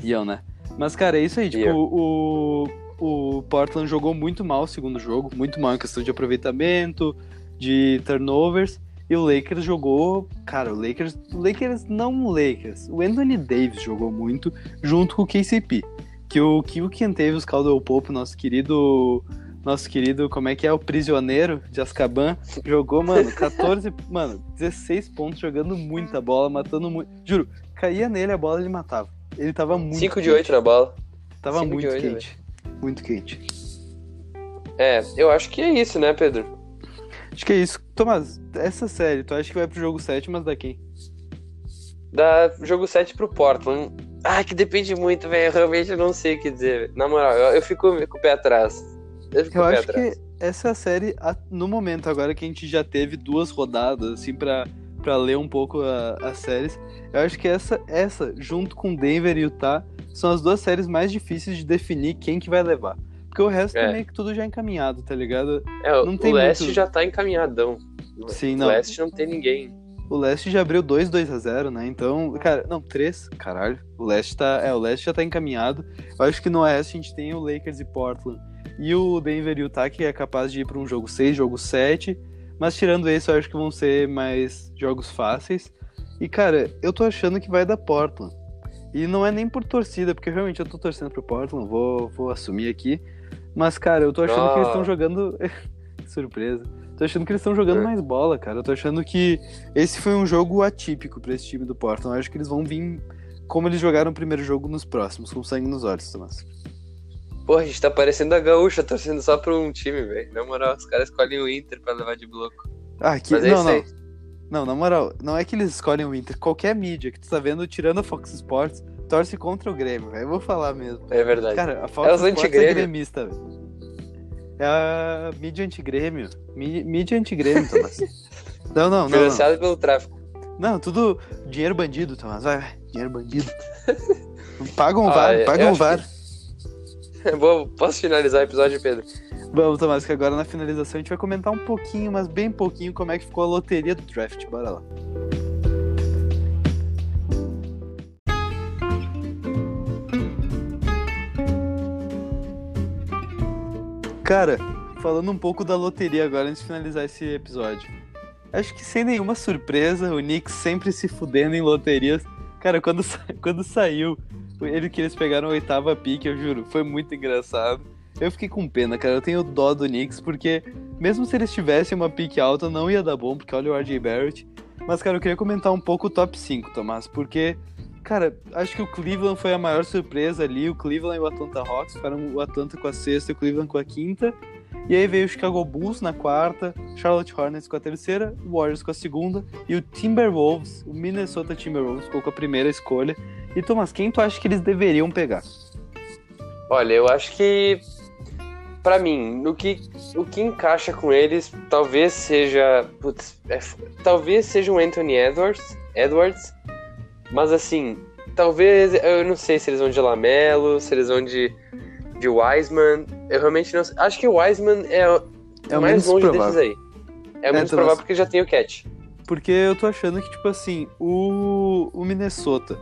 Iam, né? Mas, cara, é isso aí. Tipo, Iam. o, o Portland jogou muito mal o segundo jogo, muito mal em questão de aproveitamento, de turnovers. E o Lakers jogou. Cara, o Lakers. O Lakers não o Lakers. O Anthony Davis jogou muito junto com o KCP. Que o que o Caldwell Pope, nosso querido. Nosso querido, como é que é? O prisioneiro de Azkaban, jogou, mano, 14, *laughs* mano, 16 pontos, jogando muita bola, matando muito. Juro, caía nele a bola ele matava. Ele tava muito. 5 de 8 na bola. Tava Cinco de muito quente. Muito quente. É, eu acho que é isso, né, Pedro? Acho que é isso. Tomás, essa série, tu acha que vai pro jogo 7, mas da quem? Dá jogo 7 pro Portland. Ah, que depende muito, velho. Eu realmente não sei o que dizer. Na moral, eu, eu fico com o pé atrás. Eu fico Eu com o pé acho atrás. que essa é a série, no momento agora que a gente já teve duas rodadas, assim, pra, pra ler um pouco as séries, eu acho que essa, essa, junto com Denver e Utah, são as duas séries mais difíceis de definir quem que vai levar. Porque o resto é, É. meio que tudo já encaminhado, tá ligado? É, o- não tem o leste muito- já tá encaminhadão. Sim, o não. leste não tem ninguém. O leste já abriu 2 2 a 0 né? Então, cara, não, 3, caralho. O leste tá, é, o leste já tá encaminhado. Eu acho que no oeste a gente tem o Lakers e Portland e o Denver e Utah que é capaz de ir para um jogo 6, jogo 7, mas tirando esse, eu acho que vão ser mais jogos fáceis. E cara, eu tô achando que vai dar Portland. E não é nem por torcida, porque realmente eu tô torcendo pro Portland, vou, vou assumir aqui. Mas, cara, eu tô achando que eles estão Ah. jogando. *laughs* Surpresa. Tô achando que eles estão jogando É. mais bola, cara. Eu tô achando que esse foi um jogo atípico pra esse time do Portland. Eu acho que eles vão vir como eles jogaram o primeiro jogo nos próximos, com sangue nos olhos, Tomás. Porra, a gente tá parecendo a gaúcha, torcendo só pra um time, velho. Na moral, os caras escolhem o Inter pra levar de bloco. Ah, que... Mas é não, não. aí. Não, na moral, não é que eles escolhem o Inter. Qualquer mídia que tu tá vendo, tirando a Fox Sports, torce contra o Grêmio, velho. Eu vou falar mesmo. É verdade. Cara, a Fox É os Sports é gremista, velho. É a mídia anti-grêmio. Mi- Mídia anti-grêmio, *laughs* Tomás. não, não, não, não. Financiado pelo tráfico. Não, tudo dinheiro bandido, Tomás. Vai, vai. Dinheiro bandido. *laughs* Paga um Ah, VAR, é, paga um acho VAR. *laughs* Posso finalizar o episódio, Pedro? Vamos, Tomás, que agora na finalização a gente vai comentar um pouquinho, mas bem pouquinho, como é que ficou a loteria do draft. Bora lá. Cara, falando um pouco da loteria agora antes de finalizar esse episódio. Acho que sem nenhuma surpresa, o Knicks sempre se fudendo em loterias. Cara, quando, sa- *laughs* quando saiu ele que eles pegaram a oitava pique, eu juro, foi muito engraçado. Eu fiquei com pena, cara. Eu tenho dó do Knicks, porque mesmo se eles tivessem uma pique alta, não ia dar bom, porque olha o RJ Barrett. Mas, cara, eu queria comentar um pouco o top 5, Tomás, porque, cara, acho que o Cleveland foi a maior surpresa ali. O Cleveland e o Atlanta Hawks ficaram o Atlanta com a sexta e o Cleveland com a quinta. E aí veio o Chicago Bulls na quarta, Charlotte Hornets com a terceira, o Warriors com a segunda e o Timberwolves, o Minnesota Timberwolves ficou com a primeira escolha. E Thomas, quem tu acha que eles deveriam pegar? Olha, eu acho que Pra mim, no que, o que encaixa com eles talvez seja. Putz, é talvez seja o Anthony Edwards, Edwards. Mas assim, talvez. Eu não sei se eles vão de Lamelo, se eles vão de, de Wiseman. Eu realmente não sei. Acho que o Wiseman é, o É o mais longe provável. desses aí. É, menos Thomas. provável porque já tem o Cat. Porque eu tô achando que, tipo assim, o, o Minnesota,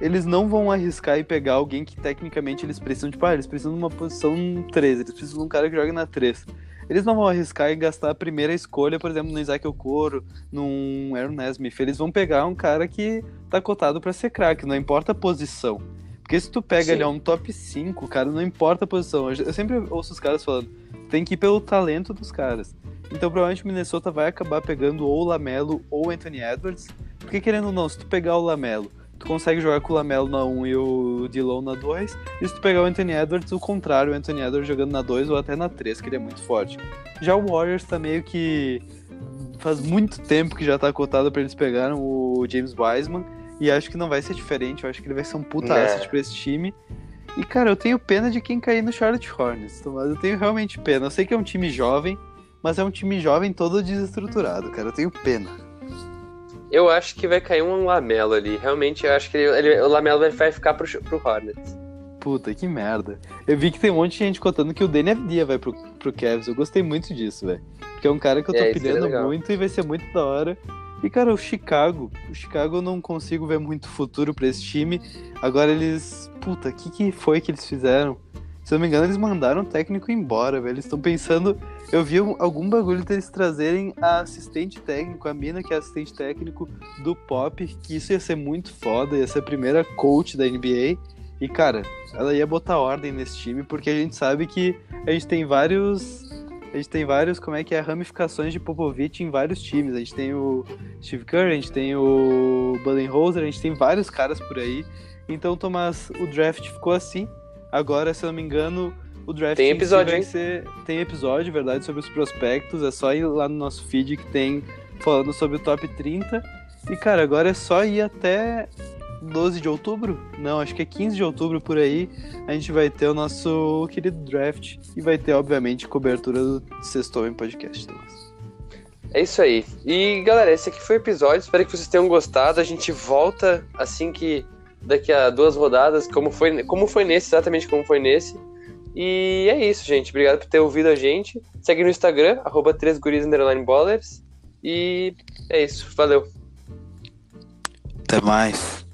eles não vão arriscar e pegar alguém que tecnicamente eles precisam, tipo, ah, eles precisam de uma posição 3, eles precisam de um cara que jogue na 3. Eles não vão arriscar e gastar a primeira escolha, por exemplo, no Isaac Okoro, num Aaron Nesmith. Eles vão pegar um cara que tá cotado pra ser craque, não importa a posição. Porque se tu pega Sim. ali ó, um top 5, cara, não importa a posição. Eu sempre ouço os caras falando, tem que ir pelo talento dos caras. Então provavelmente o Minnesota vai acabar pegando ou o Lamelo ou o Anthony Edwards. Porque querendo ou não, se tu pegar o Lamelo, tu consegue jogar com o Lamelo na 1 e o Dillon na 2. E se tu pegar o Anthony Edwards, o contrário, o Anthony Edwards jogando na 2 ou até na 3, que ele é muito forte. Já o Warriors tá meio que faz muito tempo que já tá cotado pra eles pegarem o James Wiseman. E acho que não vai ser diferente. Eu acho que ele vai ser um puta É. asset pra esse time. E, cara, eu tenho pena de quem cair no Charlotte Hornets, mas eu tenho realmente pena. Eu sei que é um time jovem, mas é um time jovem todo desestruturado, cara. Eu tenho pena. Eu acho que vai cair um Lamelo ali. Realmente, eu acho que ele- ele- o Lamelo vai- ficar pro, pro Hornets. Puta, que merda. Eu vi que tem um monte de gente contando que o Danny Avdia vai pro, pro Cavs. Eu gostei muito disso, velho. Porque é um cara que eu tô É, pilhando legal. muito e vai ser muito da hora. E, cara, o Chicago. O Chicago eu não consigo ver muito futuro pra esse time. Agora eles. Puta, o que, que foi que eles fizeram? Se não me engano, eles mandaram o técnico embora, velho. Eles estão pensando. Eu vi algum bagulho deles trazerem a assistente técnico, a mina que é assistente técnico do Pop, que isso ia ser muito foda, ia ser a primeira coach da NBA. E, cara, ela ia botar ordem nesse time, porque a gente sabe que a gente tem vários. A gente tem vários, como é que é, ramificações de Popovich em vários times. A gente tem o Steve Kerr, a gente tem o Budenholzer, a gente tem vários caras por aí. Então, Tomás, o draft ficou assim. Agora, se eu não me engano, o draft tem episódio, vai ser. Tem episódio, verdade, sobre os prospectos. É só ir lá no nosso feed que tem falando sobre o top 30. E, cara, agora é só ir até 12 de outubro? Não, acho que é 15 de outubro por aí. A gente vai ter o nosso querido draft. E vai ter, obviamente, cobertura do Sextou em Podcast. É isso aí. E galera, esse aqui foi o episódio. Espero que vocês tenham gostado. A gente volta assim que daqui a duas rodadas, como foi, como foi nesse, exatamente como foi nesse. E é isso, gente. Obrigado por ter ouvido a gente. Segue no Instagram, arroba 3guris_ballers. E é isso. Valeu. Até mais.